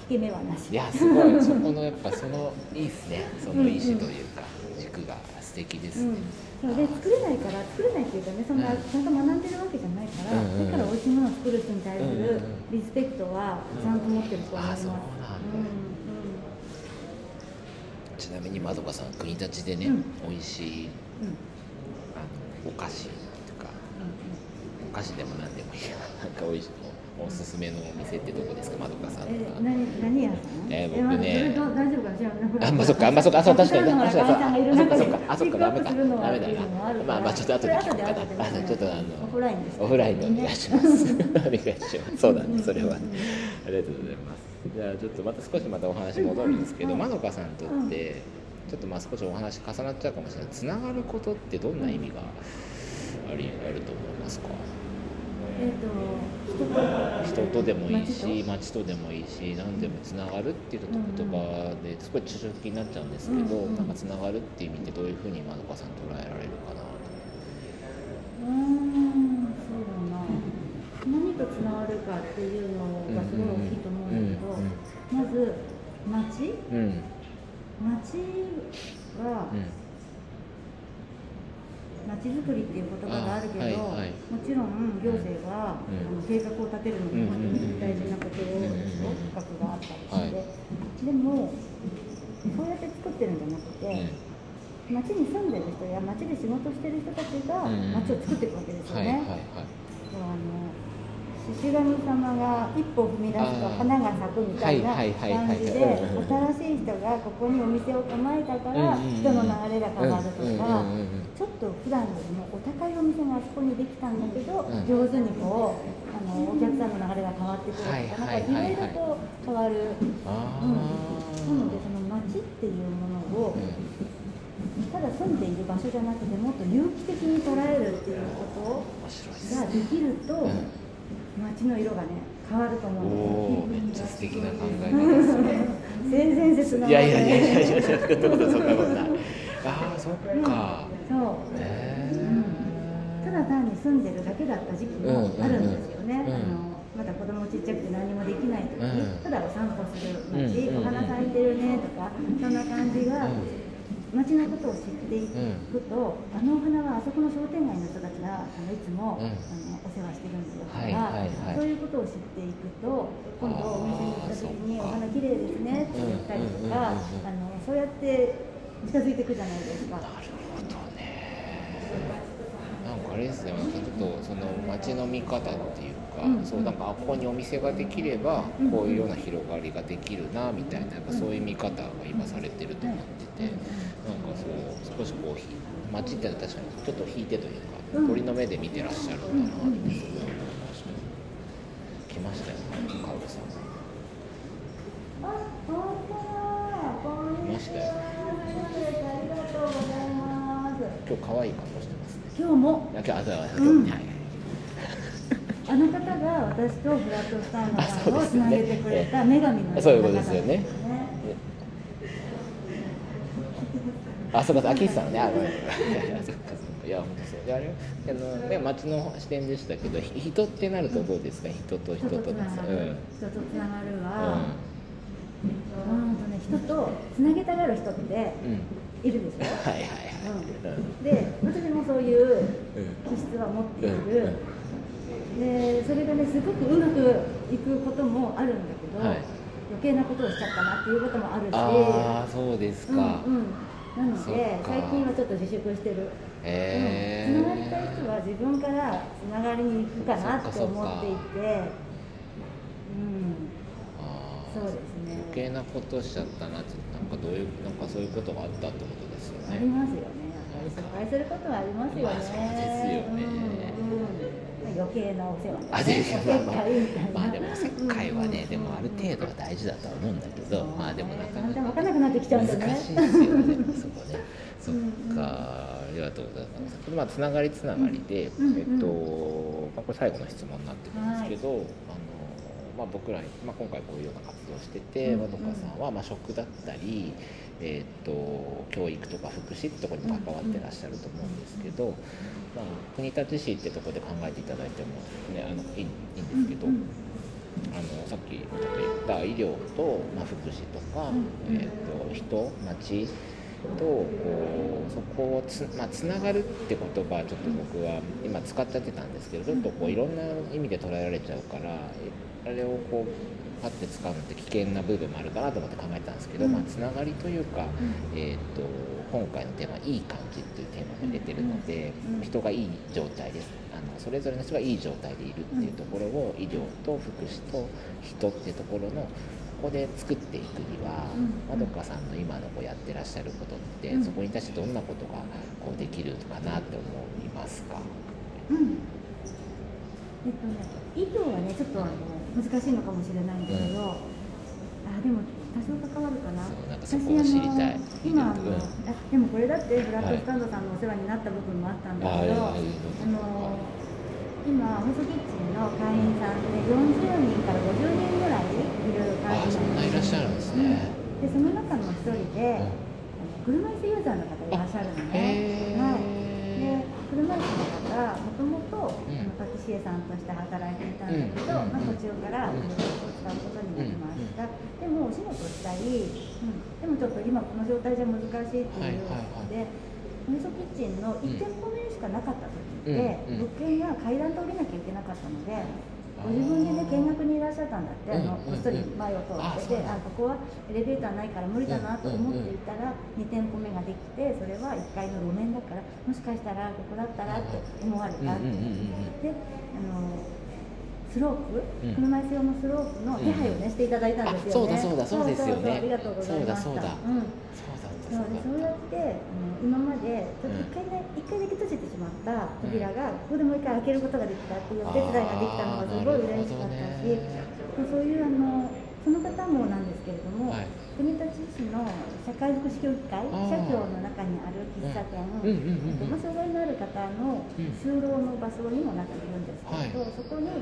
け目はなし。いやすごい。そこのやっぱそのいいっすね。その意思というか、軸が素敵ですね、うん、そうで作れないから作れないっていうかねそんなうん。ちゃんと学んでるわけじゃないから、うんうんうん。だから美味しいものを作る人に対すうんうんるうん。リスペクトはちゃんと持ってると思います。あそうなん。だちなみにまどかさん国立でね、うん。美味しいうん。うんあのお菓子とか。お菓子でも何でもいいやなんか美味しいおすすめのお店ってどこですか？まどかさんとえか、何何屋さん？えー僕ねまあ大丈夫かな知ら？あまあそっかあまあそっかあそう確かに確かにそうさんがいる中であそっかあそっかダメか。ダメだ。なまあまあちょっと後で聞こうかな。あちょっとあのオフラインですオフラインでお願いします。お願いします。そうだね。それはね。ありがとうございます。じゃあちょっとまた少しまたお話戻るんですけどうん。まどかさんにとってちょっとまあ少しお話重なっちゃうかもしれない。つながることってどんな意味がありあると思いますか？ええっ、と人と人とでもいいし街街とでもいいし何でもつながるっていう言葉ですごい抽象的になっちゃうんですけど、うんうん。なんかつながるっていう意味でどういうふうにまどかさん捉えられるかなと。うーんそうだな。何とつながるかっていうのがすごい大きいと思うんだけど、まず街うんうん。街？は、うん街づくりっていう言葉があるけど、あはいはいもちろん行政が、うんあの計画を立てるのも大事なことでしょ、うん企画があったりして、はいでもそうやって作ってるんじゃなくて、うん街に住んでる人や街で仕事してる人たちがうん街を作っていくわけですよはいね。あの獅子神様が一歩踏み出すと花が咲くみたいな感じで新しい人がここにお店を構えたから人の流れが変わるとかちょっと普段よりもお高いお店があそこにできたんだけどうん。上手にこうあのお客さんの流れが変わってくるとかはいはいろい。ろと変わる。あうん。ーなのでその街っていうものをうん。ただ住んでいる場所じゃなくてもっと有機的に捉えるっていうことができるとうん街の色がね変わると思おうんおめっちゃ素敵な考え方ですよですね。性善説なのいやいやいやいやいやそんなことそんなことないああそっか。そう。へただ単に住んでるだけだった時期もあるんですよね、うんうんうんあのまだ子供ちっちゃくて何もできない時に、うん。ただお散歩する街、うんお花咲いてるねとかそんな感じが、街のことを知っていくと、あのお花はあそこの商店街の人たちがあのいつも、うん。あのお世話してるんだよ。とか、はいはいはい。そういうことを知っていくと今度お店に行った時に「お花綺麗ですね」って言ったりとか、うんうんうんうん。あのそうやって近づいていくじゃないですか。なるほどね。なんかあれですね。ちょっとその街の見方っていうか、うんそうなんかあここにお店ができればうんこういうような広がりができるなみたいなやっぱそういう見方が今されてると思ってて、なんかそう少しこうひ街って確かにちょっと引いてというか、うん。鳥の目で見てらっしゃるんだなってすごい思いました来ましたよカウルさん。あ、本当だ。こ今日可愛い格好してますね今日も？今日あそうだうんあの方が私とフラットスタンドあさんをつなげてくれた女神のそういうことですよねね。あ、そうか、秋さんね、あ、ごめん。そっか、そっか。いや、本当そう。で、あれ、あの、ね、町の視点でしたけど、ひ人ってなるとどうですか？人と人人と。人とつながるうは、うんとね、人とつなげたがる人ってん。うん。いるで。はいはいはい。うん。で、私もそういううん。気質は持っていうんる。で、それがね、すごくうまくいくこともあるんだけど、はい余計なことをしちゃったなっていうこともあるし。ああ、そうですか。うんうん、なのでか最近はちょっと自粛してる、へえ。うん、つながりたい人は自分からつながりに行くかなってそっかそっか思っていてうんそうですね余計なことしちゃったなって、どういう、なんかそういうことがあったってことですよありね。ますよね。失敗することはありますよね、まあそうですよね。余計なお世話で、まあまあでも、おせっかいはね、うん。でも、ある程度は大事だとは思うんだけど、まあ、でも、なかなか。分からなくなってきちゃうんだよね。難しいですよね、そこね。そっうん。か、ありがとうございます。まあ、つながりつながりで、うん。えっと、まあ、これ最後の質問になってくるんですけど。あの、まあ、僕らに、まあ、今回こういうような活動をしてて、うんまどかさんは、まあ、食だったり。えっと、教育とか福祉ってところに関わってらっしゃると思うんですけど。まあ、国立市ってところで考えていただいても、ね、あの、いい、いいんですけど。うんあのさっき言った医療と、まあ、福祉とか、うんえー、と人町とこうそこをつ,、まあ、つながるって言葉はちょっと僕は今使っちゃってたんですけどちょっとこういろんな意味で捉えられちゃうからあれをこうパッて使うのって危険な部分もあるかなと思って考えたんですけど、うん。まあ、つながりというか、うん。えー、と今回のテーマ「いい感じ」っていうテーマも入れてるので、うん。人がいい状態です。あのそれぞれの人がいい状態でいるっていうところを医療と福祉と人っていうところのここで作っていくにはうん。まどかさんの今のこうやってらっしゃることって、うん。そこに対してどんなことがこうできるかなって思いますか、うん。えっとね、医療はね、ちょっとあの難しいのかもしれないんだけど、あでも多少関わるかな。私あの今あの、うん。あでもこれだってフラットスタンドさんのお世話になった部分もあったんだけど、はいあの今ホスキッチンの会員さんで40人から50人ぐらいいる会員あそんないらっしゃるんですね、でその中の一人で、うん。車椅子ユーザーの方いらっしゃるのね。はい。で車椅子の方もともとうんパティシエさんとして働いていたんだけど、うん。まあ、途中からうん。ウィルチェアを使うことになりました。でもお仕事したり、うん、でもちょっと今この状態じゃ難しいっていうので。はいはい。ミソキッチンの1店舗目しかなかった時って、物件が階段通りなきゃいけなかったので、ご自分でね見学にいらっしゃったんだって、あのこっそり前を通って。て、あここはエレベーターないから無理だなと思っていたら、2店舗目ができてそれは1階の路面だからもしかしたらここだったらって思われた。って、であのスロープ、うん。車椅子用のスロープの手配をね、していただいたんですよね。あそうだそうだそうですよね。ありがとうございました。そうだそうだ。うん。そうだそうでそうやってあの今までちょっと一回ね一、回だけ閉じてしまった扉が、ここでもう一回開けることができたっていうお手伝いができたのがすごい嬉しかったし、まあそういうあのその方もなんですけれども、はい国立市の社会福祉協議会社協の中にある喫茶店、うん。うんう障害のある方のうん。就労の場所にもなっているんですけど、はい。そこに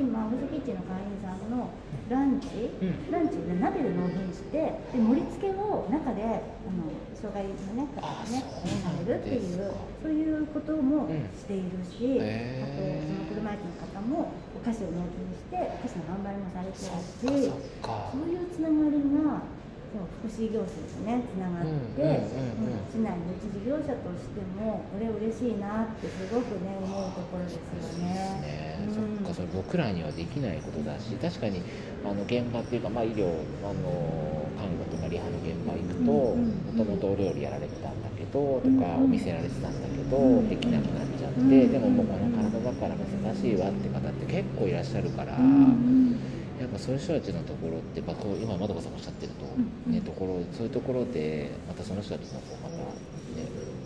今ホスキッチンの会員さんのランチ、うん。ランチをね鍋で納品してで盛り付けを中であの障害のね方がねされるっていうそういうこともうんしているし、あとその車椅子の方もお菓子を納品してお菓子の販売もされてそるしそういうつながりがそう福祉業者とねつながって、市内の一事業者としてもこれ嬉しいなってすごくね思うところですよね。ね、うん。そっかそれ僕らにはできないことだし確かにあの現場っていうか、まあ、医療あの看護とかリハの現場行くともともとお料理やられてたんだけどとうんかお店やられてたんだけどうんできなくなっちゃってうんでももうこの体だから難しいわって方って結構いらっしゃるからうんやっぱそういう人たちのところって、まあ、こう今まどかさんおっしゃってると、うんね、ところそういうところでまたその人たちのこうまたね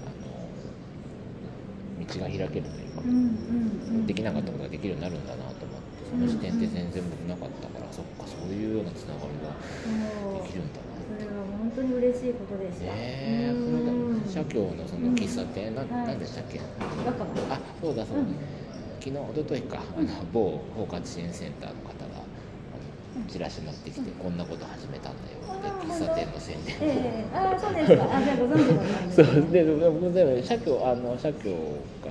あの道が開けるというか。うんうんうん。できなかったことができるようになるんだなと思ってその視点って全然僕なかったからそっかそういうようなつながりができるんだなそれは本当に嬉しいことでした。ねえこうんの社協のその喫茶店なはい。何でしたっけ？あそうだそうだ、うん。昨日一昨日かあの某包括支援センターの方があのチラシ持ってきてこんなこと始めたんだよ。って喫茶店の宣伝ええああそうですか。あじゃあご存知だったんです そう。ね。で僕でも社協あの社協が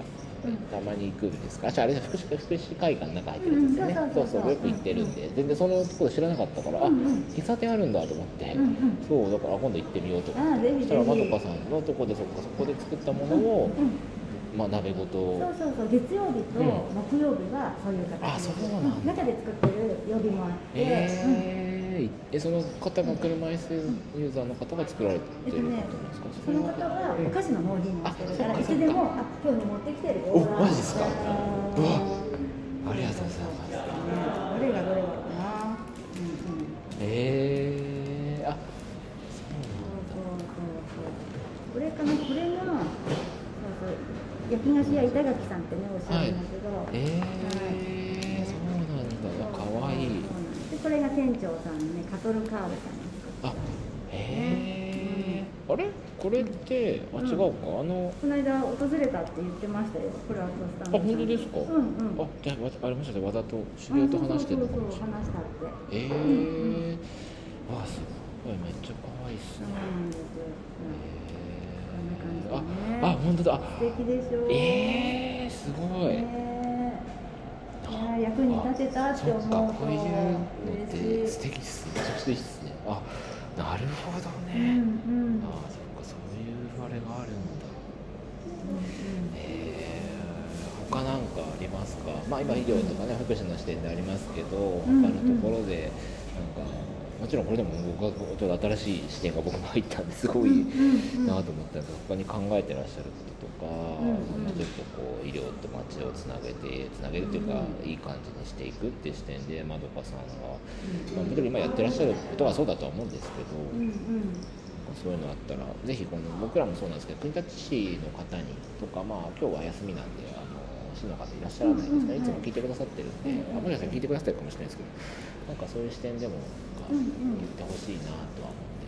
たまに行くんですか？ああれ福祉福祉会館の中入ってるんですよね、うんそそううそう。よく行ってるんで。全然そのところ知らなかったから、あうんうん。喫茶店あるんだと思って、うんうん。そうだから今度行ってみようと。思ってあぜひぜひ。そしたらまどかさんのとこでそっかそこで作ったものを、うんまあ、鍋ごとそうそうそう月曜日と木曜日はそういう形あで、そうなんだ。中で作ってる曜日もあって、うん。えーえその方が車椅子ユーザーの方が作られてることなん。ですか、その方はお菓子の納品をしてるから、あいつでも、あ、今日に持ってきてるよ。おマジですか？うわありがとうございます。どれがどれだろうな。うんうん。えー、あそうそうそうそう。これかな、これが。焼き菓子屋板垣さんってね、おっしゃるんだけど。えー、そうなんだ。かわいい。でこれが店長さんのね、カトルカールさん。あへえあれ？これってあ違うかあのこの間訪れたって言ってましたよ。これはトスタンあ本当ですか？うんうん。あじゃあわありました。ねわざと修行と話してるの。かもしれない話したって。ええー、あすごい。めっちゃ可愛いっすね。なんですああ本当だ。あ素敵でしょ。ええー、すごい、ねえ。いや役に立てたって思うとこういうのって。素敵ですね。めちゃくちゃいいっすね。あなるほどうんうね、ん。あそっかそういうあれがあるんだ。えー、他なんかありますか、まあ、今医療とかね福祉の視点でありますけど他うん。のところでなんかもちろんこれでも僕はちょっと新しい視点が僕も入ったんですごいなと思ったんです。他に考えてらっしゃることとか、うんうちょっとこう医療と街をつなげてつなげるっていうか、うんいい感じにしていくっていう視点でまどかさんが、まあ、もちろん今やってらっしゃることはそうだとは思うんですけど。うんうん。そういうのあったら、ぜひこの僕らもそうなんですけど、国立市の方にとか、まあ今日は休みなんで、あの市の方いらっしゃらないですか、うんうんいつも聞いてくださってるんで、うん。あもしかしたら聞いてくださってるかもしれないですけど、なんかそういう視点でも行ってほしいなとは思って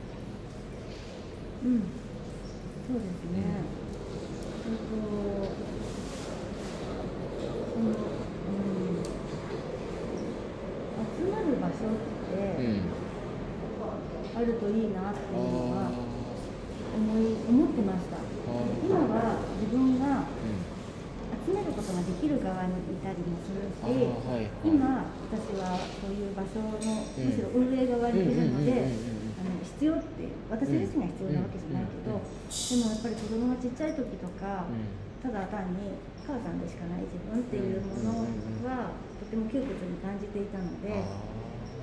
うん、うん、そうですね、うん、えっとこの、うん、集まる場所ってあるといいなっていうのは思い思ってました今は自分が集めることができる側にいたりもするし、はいはい。今私はそういう場所のむしろ運営側にいるので、あの必要って私自身が必要なわけじゃないけど、でもやっぱり子供がちっちゃい時とか、ただ単に母さんでしかない自分っていうものはとても窮屈に感じていたので。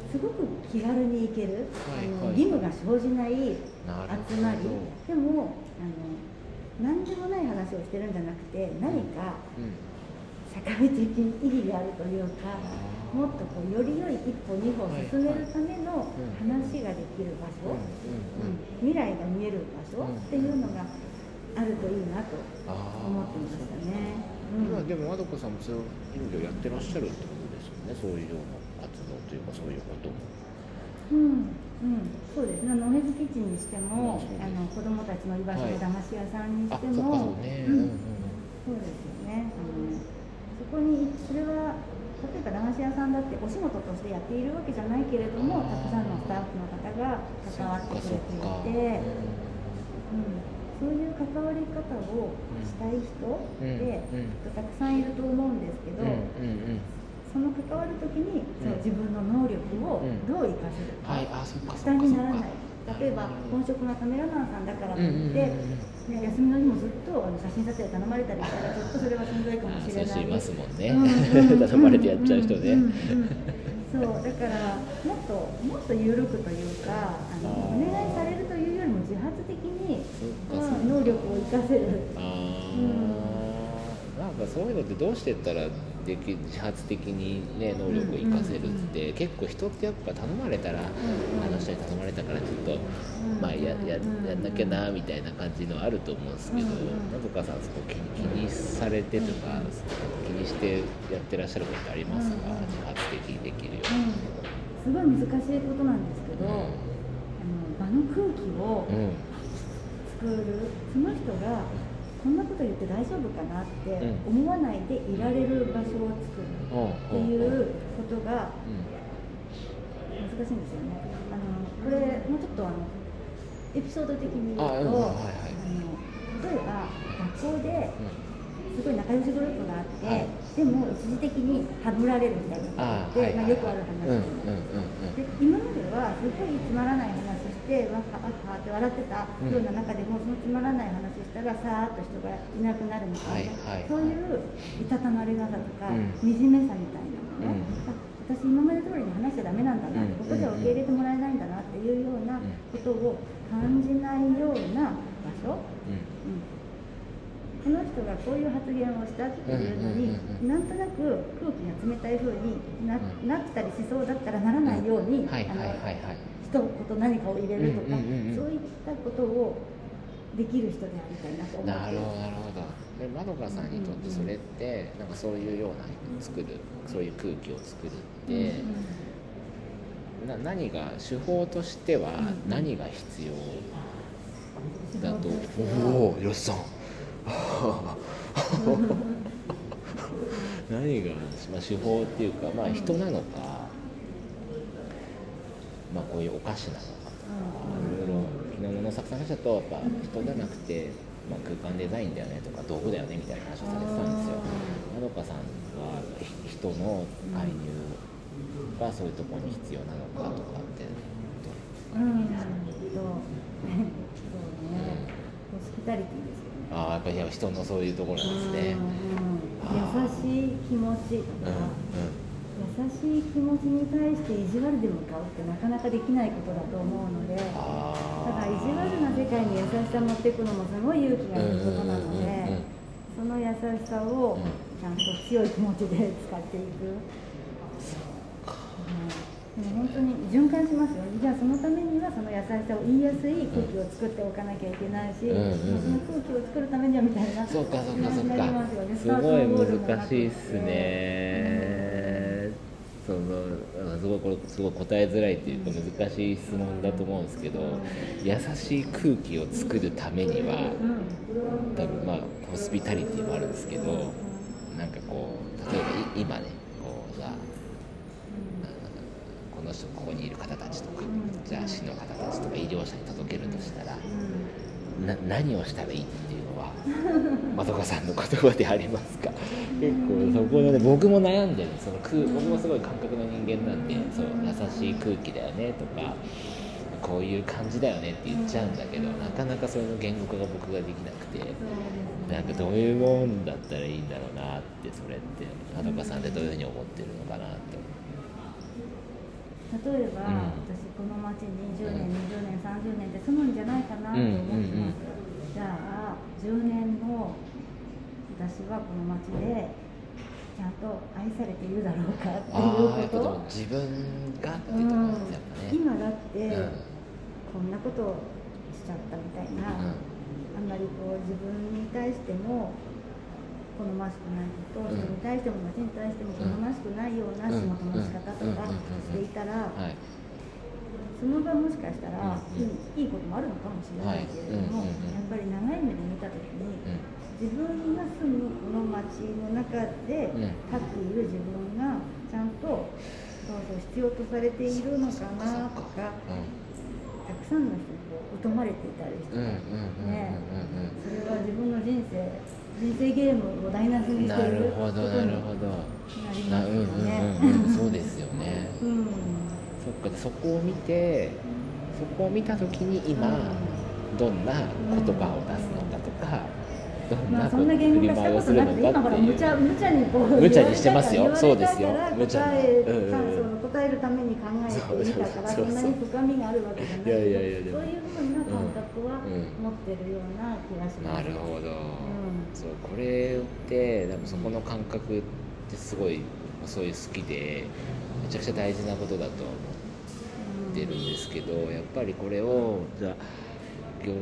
すごく気軽に行ける、はいあのはい義務が生じない集まり。でもあの何でもない話をしてるんじゃなくて何かうん。社会的意義があるというかもっとこうより良い一歩二歩進めるための話ができる場所、未来が見える場所っていうのがあるといいなと思ってましたね。うん。まあでもまどかさんもそういう意味でやってらっしゃるってことですよね。そういうような活動というかそういうことも。うん、うん、そうですね。ノヘズキッチンにしても、うんあの子供たちの居場所の駄菓子屋さんにしても、そうですよね。あのそこにそれは例えば駄菓子屋さんだってお仕事としてやっているわけじゃないけれども、たくさんのスタッフの方が関わってくれていて、うん、そういう関わり方をしたい人って、たくさんいると思うんですけど。うんうんうんその関わるときに、そのうん自分の能力をうん。どう生かせるか、はいあそっか負担にならない。例えば本職のカメラマンさんだからといって、うんうんうんうん。ね、休みの日もずっとあの写真撮影頼まれたりしたらちょっとそれはしんどいかもあしれない。いますもんね。うんうん 頼まれてやっちゃう人ね。んんうん。そうだからもっともっと緩くというかあのお願いされるというよりも自発的に、能力を生かせる。あー。なんかそういうのってどうしてったらでき自発的にね能力を活かせるって、結構人ってやっぱ頼まれたら、んあの人に頼まれたからちょっと、まあやややんなきゃなみたいな感じのあると思うんですけど、うんうんまどかさんそこ気に気にされてとか、気にしてやってらっしゃることありますか、自発的にできるようん、すごい難しいことなんですけど、うあの場の空気を作るその人がこんなこと言って大丈夫かなってうん。思わないでいられる場所を作るっていうことが難しいんですよね。あのこれもうちょっとあのエピソード的に言うと、あの例えば学校でうん。すごい仲良しグループがあって、はい。でも一時的にはぐられるみたいなことあって、まあ、よくある話うんうんうんうんなん。ですで今まではすごいつまらない話してわはははって笑ってたような中でも、そのつまらない話したらさーっと人がいなくなるみたいな、そういういたたまれなさとか、うん。惨めさみたいなのね、私今まで通りに話しちゃダメなんだな、うん。ここでは受け入れてもらえないんだなっていうようなことを感じないような場所、うん。うん。この人がこういう発言をしたっていうのに、なんとなく空気が冷たい風にな,、なったりしそうだったらならないように、一言何かを入れるとか、うんうんうんうん。そういったことをできる人でありたいなと。思ってなるほどなるほど。でまどかさんにとってそれってなんかそういうような作るそういう空気を作るって、な何が手法としてはうん何が必要だと、手法としてはおおよっさん。何が、まあ、手法っていうか、まあ、人なのか、まあ、こういうお菓子なのかとか、いろいろ昨日の野作さんの話だとやっぱ人じゃなくて、まあ、空間デザインだよねとか道具だよねみたいな話をされてたんですよ。まどかさんはひ人の介入がそういうところに必要なのかとかってどううん、とそうね。ホスピタリティですよね。ああやっぱり人のそういうところなんですね。うん。うん。優しい気持ちとうんか、優しい気持ちに対して意地悪で向かうってなかなかできないことだと思うのでああだから意地悪な世界に優しさを持っていくのもすごい勇気がいることなのでその優しさをちゃんと強い気持ちで使っていく。うん。でも本当に循環しますよ。じゃあそのためにはその優しさを言いやすい空気を作っておかなきゃいけないし、うんうんうん。その空気を作るためにはみたいなそうかそうかそうなりかますよね。すごい難しいっすねそのすごいこれすごい答えづらいっていうか難しい質問だと思うんですけど優しい空気を作るためには多分まあホスピタリティもあるんですけどなんかこう例えば今ねこうさこの人ここにいる方たちとかじゃあ市の方たちとか医療者に届けるとしたら何をしたらいいっていうのは まどかさんの言葉でありますか？結構そこのね僕も悩んでる。その空僕もすごい感覚の人間なんでそう優しい空気だよねとかこういう感じだよねって言っちゃうんだけどなかなかその言語化が僕ができなくてなんかどういうもんだったらいいんだろうなってそれってまどかさんってどういうふうに思ってるのかなって例えば、うん。私この町に10年、20年30年って住むんじゃないかなと思ってます、じゃあ10年後私はこの町でちゃんと愛されているだろうかっていうこと。自分がってういうところんですやっぱね、今だって、うん。こんなことしちゃったみたいな、うん。あんまりこう自分に対しても好ましくないこと、うん。人に対しても町に対しても好ましくないような仕事の仕方とかしていたら、はい。その場もしかしたら、うん。いいいいこともあるのかもしれないけれども、やっぱり長い目で見た時に、うん。自分が住むこの町の中でうん。立っている自分がちゃんとそうそう必要とされているのかなとかたくさんの人に疎まれていたりして、うんうんうんねうんうん。それは自分の人生人生ゲームを台無しにしているるほどなるほど。なりなうんますよね。うんうんうんそうですよね。うん。そっかでそこを見てそこを見た時に今どんな言葉を出すのかとかどんまあ、そんな言語化したことなくて今ほら無茶無茶にこう無茶にしてますよ。そうですよ。無茶うんるために考えていたからそうそうそうそうそんなに深みがあるわけじゃないいやいやいやでもそう。いうふうな感覚はうん。うん持ってるような気がします、なるほど、んそうこれってでもそこの感覚ってすごいそういう好きでめちゃくちゃ大事なことだと思ってるんですけどやっぱりこれをじゃあ行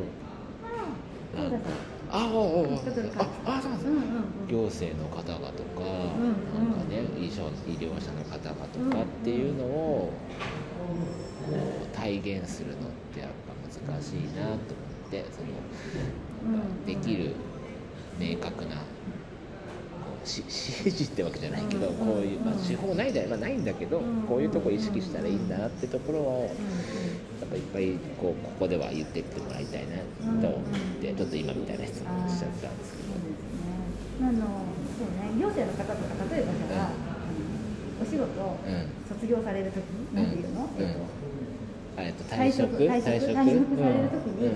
なんかあああああああそう。なんですうんうんうん。行政の方々とか、うんなんかね医療医療者の方々とかっていうのを、こう体現するのってやっぱ難しいなと思ってその、うん。できる明確なこうし 指示ってわけじゃないけど、うんこういう、まあ、うん手法ないではないんだけど、うん。こういうとこ意識したらいいんだなってところを、うやっぱいっぱいこうここでは言ってってもらいたいなと思って、ちょっと今みたいな質問しちゃったんですけど。あのそうね行政の方とか例えばじゃあ、お仕事卒業される時なんていうの、うん。えっと退職？退職される時に、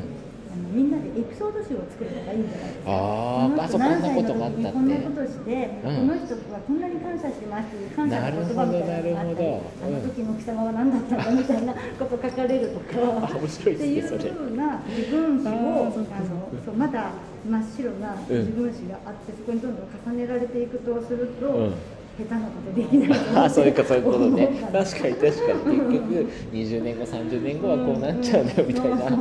のみんなでエピソード集を作るのがいいんじゃないですか。あーあそこんなことがあったって。こんなことして、うんこの人はこんなに感謝しますっていう感謝の言葉みたいなのがあったり、なるほどあの時の貴様は何だったんだみたいなこと書かれるとか、あ面白いっていうですねそれ。ふうな自分史をあのそうまだ真っ白なうん。自分史があって、そこにどんどん重ねられていくとすると、うん下手なことできないなあそういうかそういうことね。確かに確かに結局20年後30年後はこうなっちゃうんだよみたいな、なる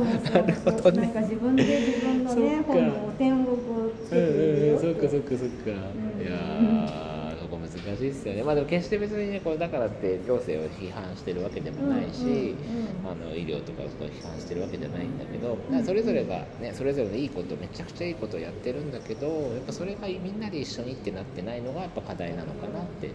ほどね。なんか自分で自分のね本の点をこうつけうんているようんうんそっかそっかそっか、ん。いや難しいですよね。まあでも決して別にねこうだからって行政を批判してるわけでもないし、あの医療とかを批判してるわけじゃないんだけど、それぞれがねそれぞれのいいことめちゃくちゃいいことをやってるんだけどやっぱそれがみんなで一緒にってなってないのがやっぱ課題なのかなって。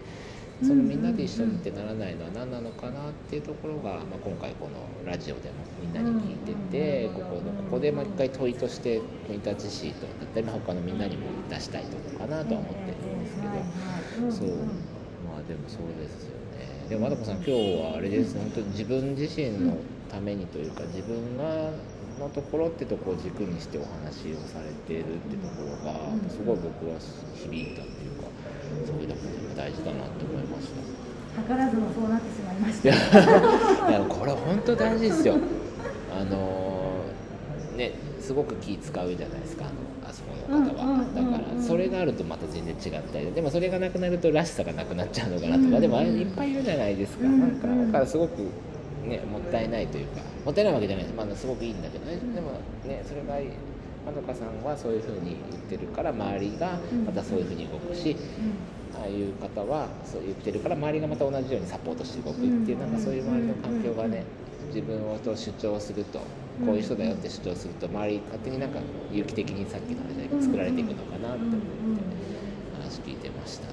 そのみんなで一緒にってならないのは何なのかなっていうところが、まあ、今回このラジオでもみんなに聞いてて、ここのここでもう一回問いとして国立市とだったり、まあ、他のみんなにも出したいところかなとは思ってるんですけど、そう。まあでもそうですよね。でもまどこさん今日はあれです。本当に自分自身のためにというか自分がのところってとこを軸にしてお話をされているってところがすごい僕は響いたっていうかそういうところが大事だなって思いました。図らずもそうなってしまいまし いやた。いやこれ本当大事ですよ。あのーねすごく気使うじゃないですか。あの方は、うんうんうんうんだからそれがあるとまた全然違ったりでもそれがなくなるとらしさがなくなっちゃうのかなとか、でもあれいっぱいいるじゃないですか、なんかだからすごくねもったいないというかもったいないわけじゃないです、まあ、すごくいいんだけどねでもねそれがまどかさんはそういうふうに言ってるから周りがまたそういうふうに動くし、ああいう方はそう言ってるから周りがまた同じようにサポートして動くっていうなんかそういう周りの環境がね自分をと主張するとこういう人だよって主張すると周り勝手になんか有機的にさっきのあれで作られていくのかなって思って話聞いてました。い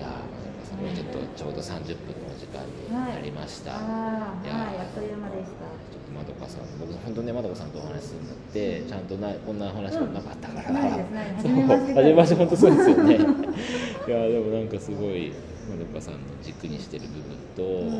やーまどかさんもうちょっとちょうど30分のお時間になりました、ああいやはいあっという間でした。ちょっとまどかさん僕本当ねまどかさんとお話しするのってちゃんとなこんな話もなかったから、ないですないです。そう。初めまして初めまして本当そうですよね。いやでもなんかすごいまどかさんの軸にしてる部分と、うんうん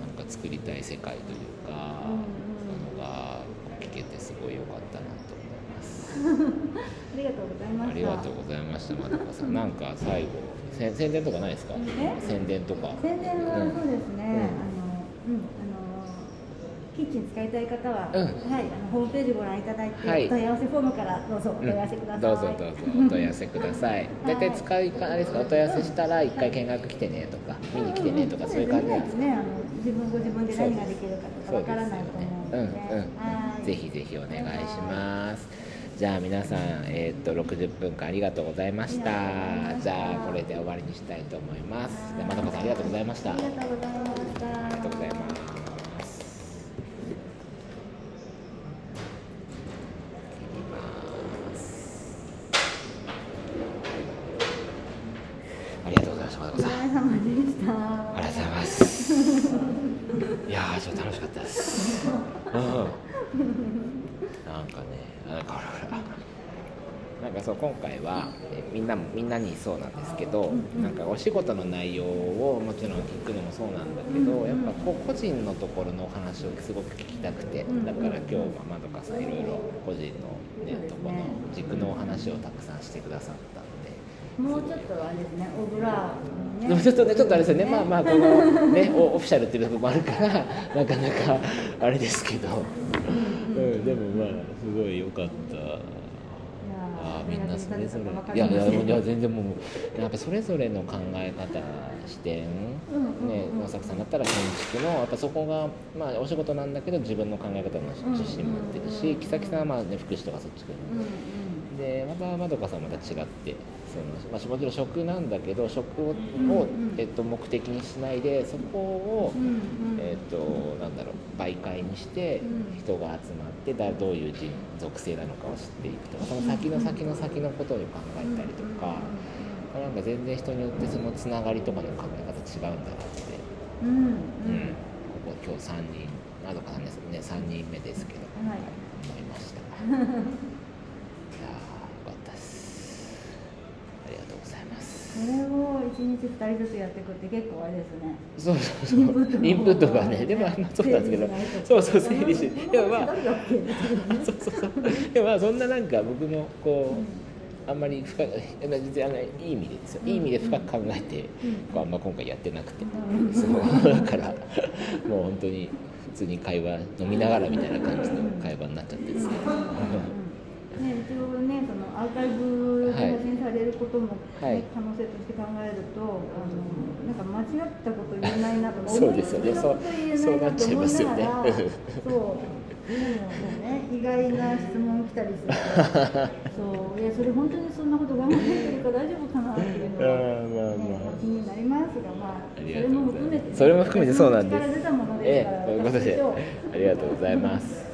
なんか作りたい世界というか、うんうんそういうのが聞けてすごい良かったなと思います。ありがとうございました。ありがとうございましたまどかさん。なんか最後せ宣伝とかないですか？え？宣伝とか。宣伝はうんそうですね、うん。あのうんあのキッチン使いたい方は、うん。はいあのホームページご覧いただいて、はい。お問い合わせフォームからどうぞお問い合わせください、どうぞどうぞ お問い合わせください。大体使いかあれですか？お問い合わせしたら一回見学来てねとか見に来てねとかそういう感じなんですか？ね。あの自分ご自分で何ができるかとかわからないと思うので。うんうん。はいぜひぜひお願いします。じゃあ皆さん、えーっと60分間ありがとうございました。じゃあこれで終わりにしたいと思います。じゃあまどかさんありがとうございました。ありがとうございましたありがとうございます切りますありがとうございましたまどかさんお疲れ様でしたありがとうございます。いやー、ちょっと楽しかったです。うん。なんかね、あなんかほらほら。なんかそう今回はえみんなもみんなにそうなんですけど、なんかお仕事の内容をもちろん聞くのもそうなんだけど、やっぱこう個人のところのお話をすごく聞きたくて、だから今日はまどかさんいろいろ個人のねとこの軸のお話をたくさんしてくださったんで。もうちょっとあれですねオブラーね。ちょっとね、ちょっとあれですよね、まあまあ、このね、オオフィシャルっていうところもあるから、なかなかあれですけど、うん、でもまあ、すごい良かった。あーみんなそれぞれ、いやいや、いや、全然もう、やっぱそれぞれの考え方、視点、ねうんうんうん、野崎さんだったら建築の、やっぱそこが、まあ、お仕事なんだけど、自分の考え方の自信持ってるし、木崎さんはまあね、福祉とかそっち来る。んでまたまどかさんはまた違ってその、まあ、もちろん食なんだけど食を、えっと、目的にしないでそこを、えっと、なんだろう媒介にしてうん。人が集まってだどういう人属性なのかを知っていくとかその先の先の先のことを考えたりとか、なんか全然人によってそのつながりとかの考え方違うんだなって、うんうん。うん。ここ今日3人まどかさんですね3人目ですけどはい。思いました。いやーよかったです。ありがとうございます。それを一日二人ずつやっていくって結構あれですね。そうそうそう。インプットがね、でもまあそうなんですけど、そうそう整理し、でもまあ、そうそうそう。でもまあそんななんか僕もこうあんまり深く、いや実はあのいい意味でですよ。いい意味で深く考えて、こうあんま今回やってなくて、そうだからもう本当に普通に会話飲みながらみたいな感じの会話になっちゃってですね。ね、一応ね、そのアーカイブで配信されることも、ねはい。可能性として考えると、あのなんか間違ったこと言えないなとか、そうですよね。そうそうなっちゃいますよね。そう、でもね、意外な質問来たりすると、そう、いや、それ本当にそんなこと我慢できるか大丈夫かなっていうのは、ねまあ気になりますが、まあ、あそれも含めて、それも含めてそうなんです。力出たものええですから、ということでありがとうございます